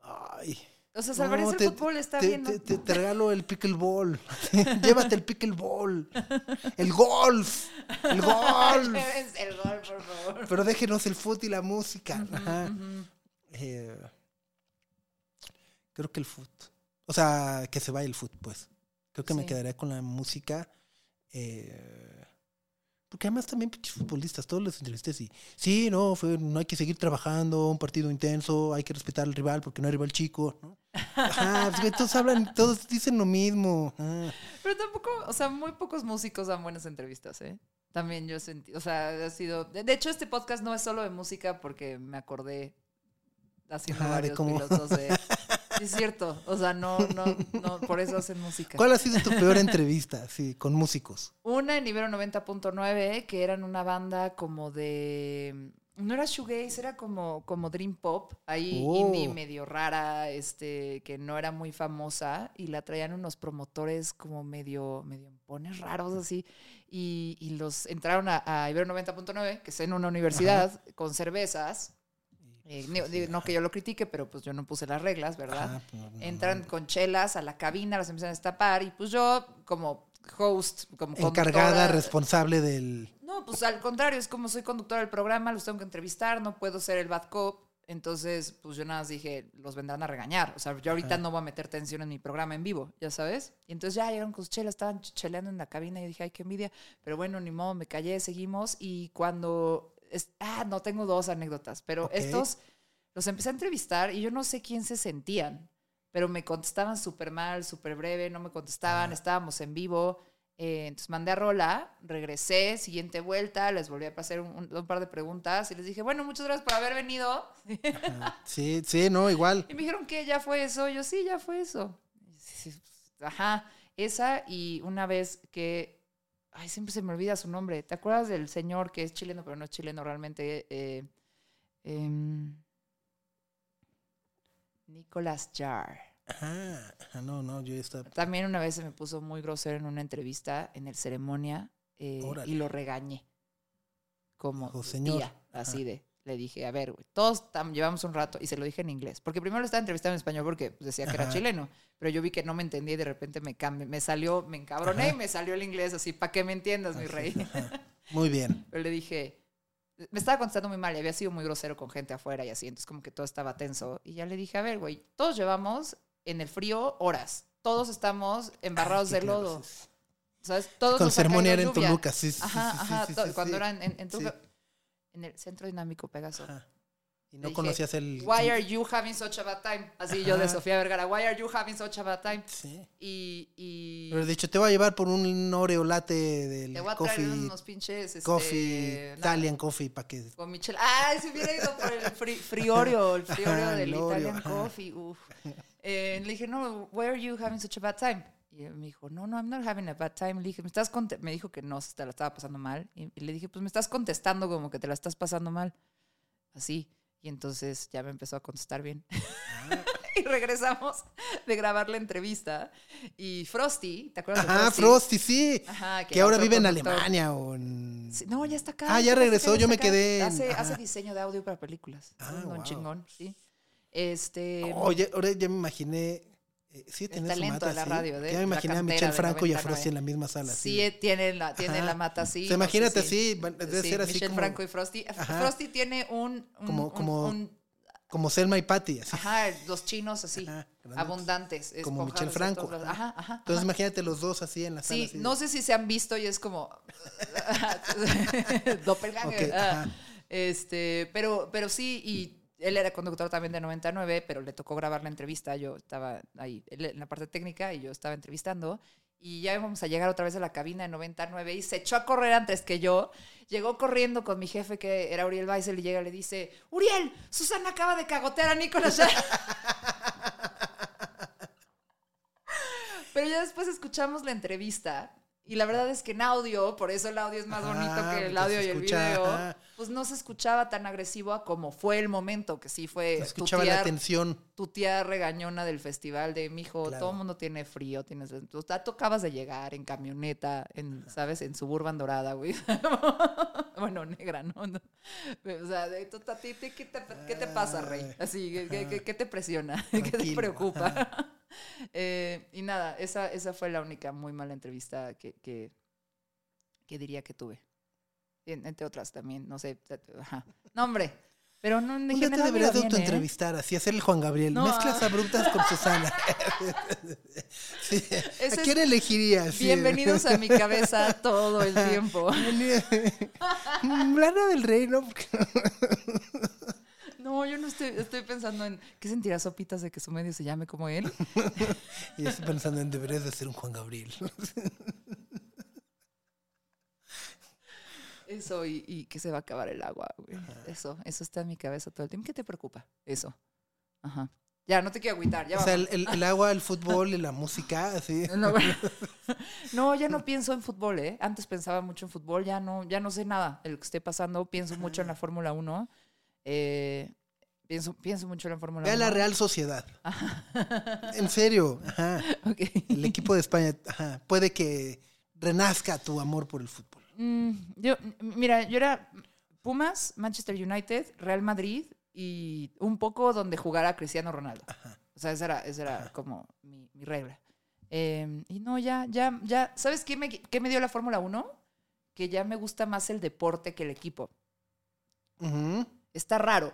Ay. O sea, salvarías No, el te- fútbol, está te, bien. ¿no? te- regalo el pickleball. Llévate el pickleball. El golf. El golf. El gol, por favor. Pero déjenos el foot y la música. Ajá. Eh, creo que el foot. O sea, que se vaya el foot, pues. Creo que me quedaría con la música. eh, porque además también pinches futbolistas, todos los entrevisté y sí, no, fue, no hay que seguir trabajando, un partido intenso, hay que respetar al rival porque no hay rival chico, ¿no? Ajá, pues, todos hablan, todos dicen lo mismo. Pero tampoco, o sea, muy pocos músicos dan buenas entrevistas, ¿eh? También yo sentí, o sea, ha sido... De, hecho, este podcast no es solo de música porque me acordé haciendo Ajá, de varios cómo- pilotos de... Es cierto, o sea, no, no, no, por eso hacen música. ¿Cuál ha sido tu peor entrevista, sí, con músicos? Una en Ibero 90.9, que eran una banda como de... No era shoegaze, era como, como dream pop, ahí Oh. indie medio rara, este, que no era muy famosa, y la traían unos promotores como medio, medio empones raros así, y, y los entraron a, a Ibero 90.9, que es en una universidad, con cervezas, eh, no, que yo lo critique, pero pues yo no puse las reglas, ¿verdad? Pues, no, Entran con chelas a la cabina, las empiezan a destapar y pues yo como host, como Encargada, responsable del... No, pues al contrario, es como soy conductora del programa, los tengo que entrevistar, no puedo ser el bad cop. Entonces, pues yo nada más dije, los vendrán a regañar. O sea, yo ahorita no voy a meter tensión en mi programa en vivo, ya sabes. Y entonces ya llegaron con sus chelas, estaban ch- cheleando en la cabina y yo dije, ay, qué envidia. Pero bueno, ni modo, me callé, seguimos. Y cuando... es- ah, no, tengo dos anécdotas, pero estos los empecé a entrevistar y yo no sé quién se sentían, pero me contestaban súper mal, súper breve, no me contestaban, estábamos en vivo. eh, entonces mandé a Rola, regresé, siguiente vuelta, les volví a pasar un, un- un par de preguntas y les dije, bueno, muchas gracias por haber venido. Ajá. Sí, sí, no, igual. Y me dijeron que ya fue eso. Yo, sí, ya fue eso. Ajá, esa y una vez que, ay, siempre se me olvida su nombre. ¿Te acuerdas del señor que es chileno, pero no es chileno realmente? Eh, em, Nicolas Jar. Ajá, ajá, no, no, yo estaba... También una vez se me puso muy grosero en una entrevista en el ceremonia eh, y lo regañé. Como "Señor". tía, así de. Le dije, a ver, güey, todos tam- llevamos un rato y se lo dije en inglés. Porque primero lo estaba entrevistando en español porque pues, decía que era Ajá. chileno. Pero yo vi que no me entendía y de repente me me salió, me encabroné y me salió el inglés así, para que me entiendas, mi rey. Ajá. Muy bien. Pero le dije, me estaba contestando muy mal y había sido muy grosero con gente afuera y así, entonces como que todo estaba tenso. Y ya le dije, a ver, güey, todos llevamos en el frío horas. Todos estamos embarrados de lodo. ¿Sabes? Todos Con nos ha ceremonia era caído en. Toluca, sí, sí, Ajá, sí, sí, ajá. sí, cuando sí. era en, en. Toluca, en el Centro Dinámico Pegaso. Ajá. Y no dije, conocías el... Why are you having such a bad time? Así yo de Ajá. Sofía Vergara. Why are you having such a bad time? Sí. Y, y Pero de hecho te voy a llevar por un Oreo latte del te voy a coffee, traer unos pinches. Este, coffee, Italian coffee para que... Con Michelle. ¡Ay! Se hubiera ido por el fri- friorio, el friorio Ajá, del el Italian ajá. coffee. Uf. Eh, le dije, no, why are you having such a bad time? Y él me dijo, no, no, I'm not having a bad time. Le dije, me estás conte-" me dijo que no, se te la estaba pasando mal. Y, y le dije, pues me estás contestando como que te la estás pasando mal. Así. Y entonces ya me empezó a contestar bien. y regresamos de grabar la entrevista. Y Frosty, ¿te acuerdas de Ajá, Frosty? Frosty, sí. Ajá, que ahora vive en. Alemania o en... Sí, no, ya está acá. Ah, ya regresó, yo me acá. quedé en- Hace, hace diseño de audio para películas. Ah, un wow. chingón, sí. Este. Oye, ahora ya me imaginé... eh, sí, su talento mata, de la sí. radio, de Ya me imaginé a del Franco y a 99. Frosty en la misma sala. sí, eh, tiene la, tiene la mata así. Sé imagínate así, debe sí, ser así Michelle como- Franco y Frosty. Ajá. Frosty tiene un. un- Como- como- un- Como Selma y Patty, así. ajá, los chinos así. Ajá, abundantes. Como de Franco. Ajá, ajá. Entonces imagínate los dos así en la sala. Sí, así. no sé si se han visto y es como doppelganger. Ok, Ah, este, pero, pero sí, y él era conductor también de 99, pero le tocó grabar la entrevista. Yo estaba ahí en la parte técnica y yo estaba entrevistando. Y ya íbamos a llegar otra vez a la cabina de 99 y se echó a correr antes que yo. Llegó corriendo con mi jefe, que era Uriel Weissel, y llega y le dice: Uriel, Susana acaba de cagotear a Nicolás. Pero ya después escuchamos la entrevista y la verdad es que en audio, por eso el audio es más bonito Ajá, que el audio y el video. Pues no se escuchaba tan agresivo a como fue el momento, que sí fue Se tu escuchaba la tía, tensión. tu tía regañona del festival de mijo, Claro. todo el mundo tiene frío, tienes, tú ya tocabas de llegar en camioneta, en, ¿sabes? En suburban dorada, güey. bueno, negra, ¿no? No. O sea, de, tú, a ti, ¿qué, te, qué te pasa, rey? Así, ¿qué, qué- qué- qué te presiona? ¿Qué te preocupa? Eh, y nada, esa, esa fue la única muy mala entrevista que, que, que diría que tuve. En- entre otras también, no sé. Ajá. No, hombre. Pero no, en te general me deberías de ¿eh? autoentrevistar, así hacer el Juan Gabriel. No, Mezclas abruptas con Susana. Sí. Ese ¿A es- quién elegirías? Sí. Bienvenidos a mi cabeza todo el tiempo. Lana del Rey, ¿no? No, yo no estoy, estoy pensando en qué sentirá Sopitas de que su medio se llame como él. Y estoy pensando en deberías de ser un Juan Gabriel. Eso y, y que se va a acabar el agua, güey. Eso, eso está en mi cabeza todo el tiempo. ¿Qué te preocupa? Eso. Ajá. Ya, no te quiero agüitar. Ya O sea, el, el- el agua, el fútbol y la música, así. No, ya no pienso en fútbol, ¿eh? Antes pensaba mucho en fútbol, ya no, ya no sé nada de lo que esté pasando. Pienso mucho en la Fórmula 1. Eh, pienso, pienso mucho en la Fórmula Ve a 1. la Real Sociedad. En serio. Ajá. El equipo de España. Ajá. Puede que renazca tu amor por el fútbol. Mm, yo, mira, yo era Pumas, Manchester United, Real Madrid y un poco donde jugara Cristiano Ronaldo. O sea, esa era, esa era como mi, mi regla. Eh, y no, ya, ya, ya. ¿Sabes qué me, qué me dio la Fórmula 1? Que ya me gusta más el deporte que el equipo. Está raro.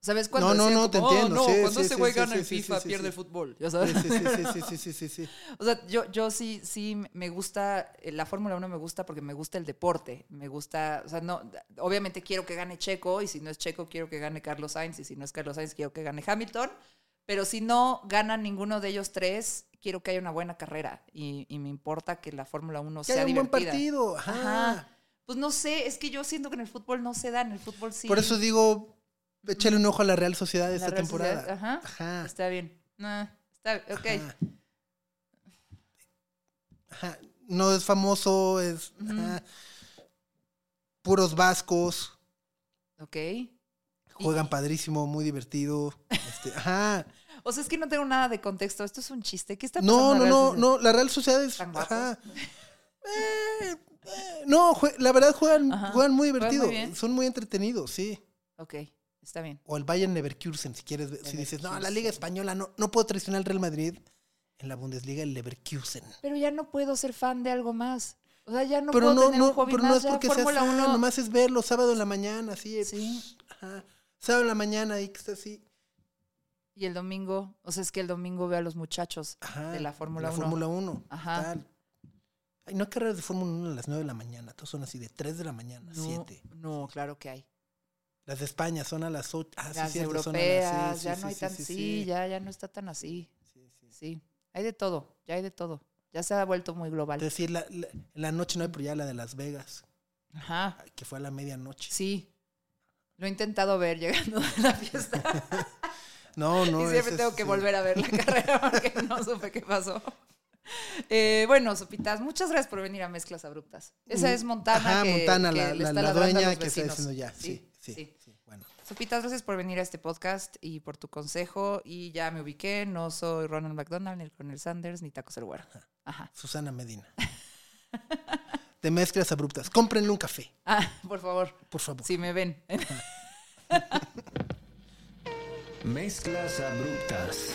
¿Sabes cuando No, no, no, te "Oh, entiendo, no, cuando ese güey gana en FIFA, pierde el fútbol. ¿Ya sabes? Sí, sí, sí, sí, sí, sí, sí, sí. O sea, yo, yo sí, sí me gusta, eh, la Fórmula 1 me gusta porque me gusta el deporte. Me gusta, o sea, no, obviamente quiero que gane Checo y si no es Checo quiero que gane Carlos Sainz y si no es Carlos Sainz quiero que gane Hamilton. Pero si no gana ninguno de ellos tres, quiero que haya una buena carrera y, y me importa que la Fórmula 1 Que sea haya un buen partido. Ajá. Pues no sé, es que yo siento que en el fútbol no se da, en el fútbol sí. Por eso digo, échale un ojo a la Real Sociedad La esta Real temporada. Sociedad, Ajá. Ajá. Está bien. Nah, está, ok. Ajá. Ajá. No es famoso, es puros vascos, Ok. juegan padrísimo, muy divertido. Este, ajá. O sea, es que no tengo nada de contexto. Esto es un chiste. ¿Qué está pasando? No, no, no, no, la Real Sociedad es ajá. Eh, eh, no, la verdad juegan, juegan muy divertido, son muy entretenidos, sí. Ok, está bien. O el Bayern Leverkusen, si quieres, ver- si dices, no, la Liga Española, no, no puedo traicionar al Real Madrid. En la Bundesliga, el Leverkusen. Pero ya no puedo ser fan de algo más. O sea, ya no pero puedo no, tener no, un hobby pero más. no es porque seas Fórmula fan, 1. nomás es verlo sábado en la mañana, así. Sí. Ajá. Sábado en la mañana, ahí que está así. Y el domingo, o sea, es que el domingo veo a los muchachos Ajá, de la Fórmula la 1. Fórmula 1. Ajá. tal. Ay, no hay carreras de Fórmula 1 a las 9 de la mañana, todos son así de 3 de la mañana, No, 7. no, claro que hay. Las de España son a las 8. Ah, sí, Las cierto, son a las- europeas, sí, ya sí, no hay sí, tan. sí, Sí, sí. ya, ya no está tan así. Sí, sí. Sí. Hay de todo, ya hay de todo. Ya se ha vuelto muy global. Es decir, la, la- noche no hay, pero ya la de Las Vegas, Ajá. que fue a la medianoche. Sí. Lo he intentado ver llegando de la fiesta. No, no. y siempre tengo que sí. volver a ver la carrera porque no supe qué pasó. Eh, bueno, Sopitas, muchas gracias por venir a Mezclas Abruptas. Esa es Montana. Ajá, que, Montana, que la, la- está la dueña que está diciendo ya. Sí, sí, sí. sí. Sopitas, gracias por venir a este podcast y por tu consejo. Y ya me ubiqué, no soy Ronald McDonald, ni el Colonel Sanders, ni Taco Güero. Ajá. Susana Medina. De mezclas abruptas. Cómprenle un café, Ah, por favor, por favor. si me ven. Mezclas abruptas.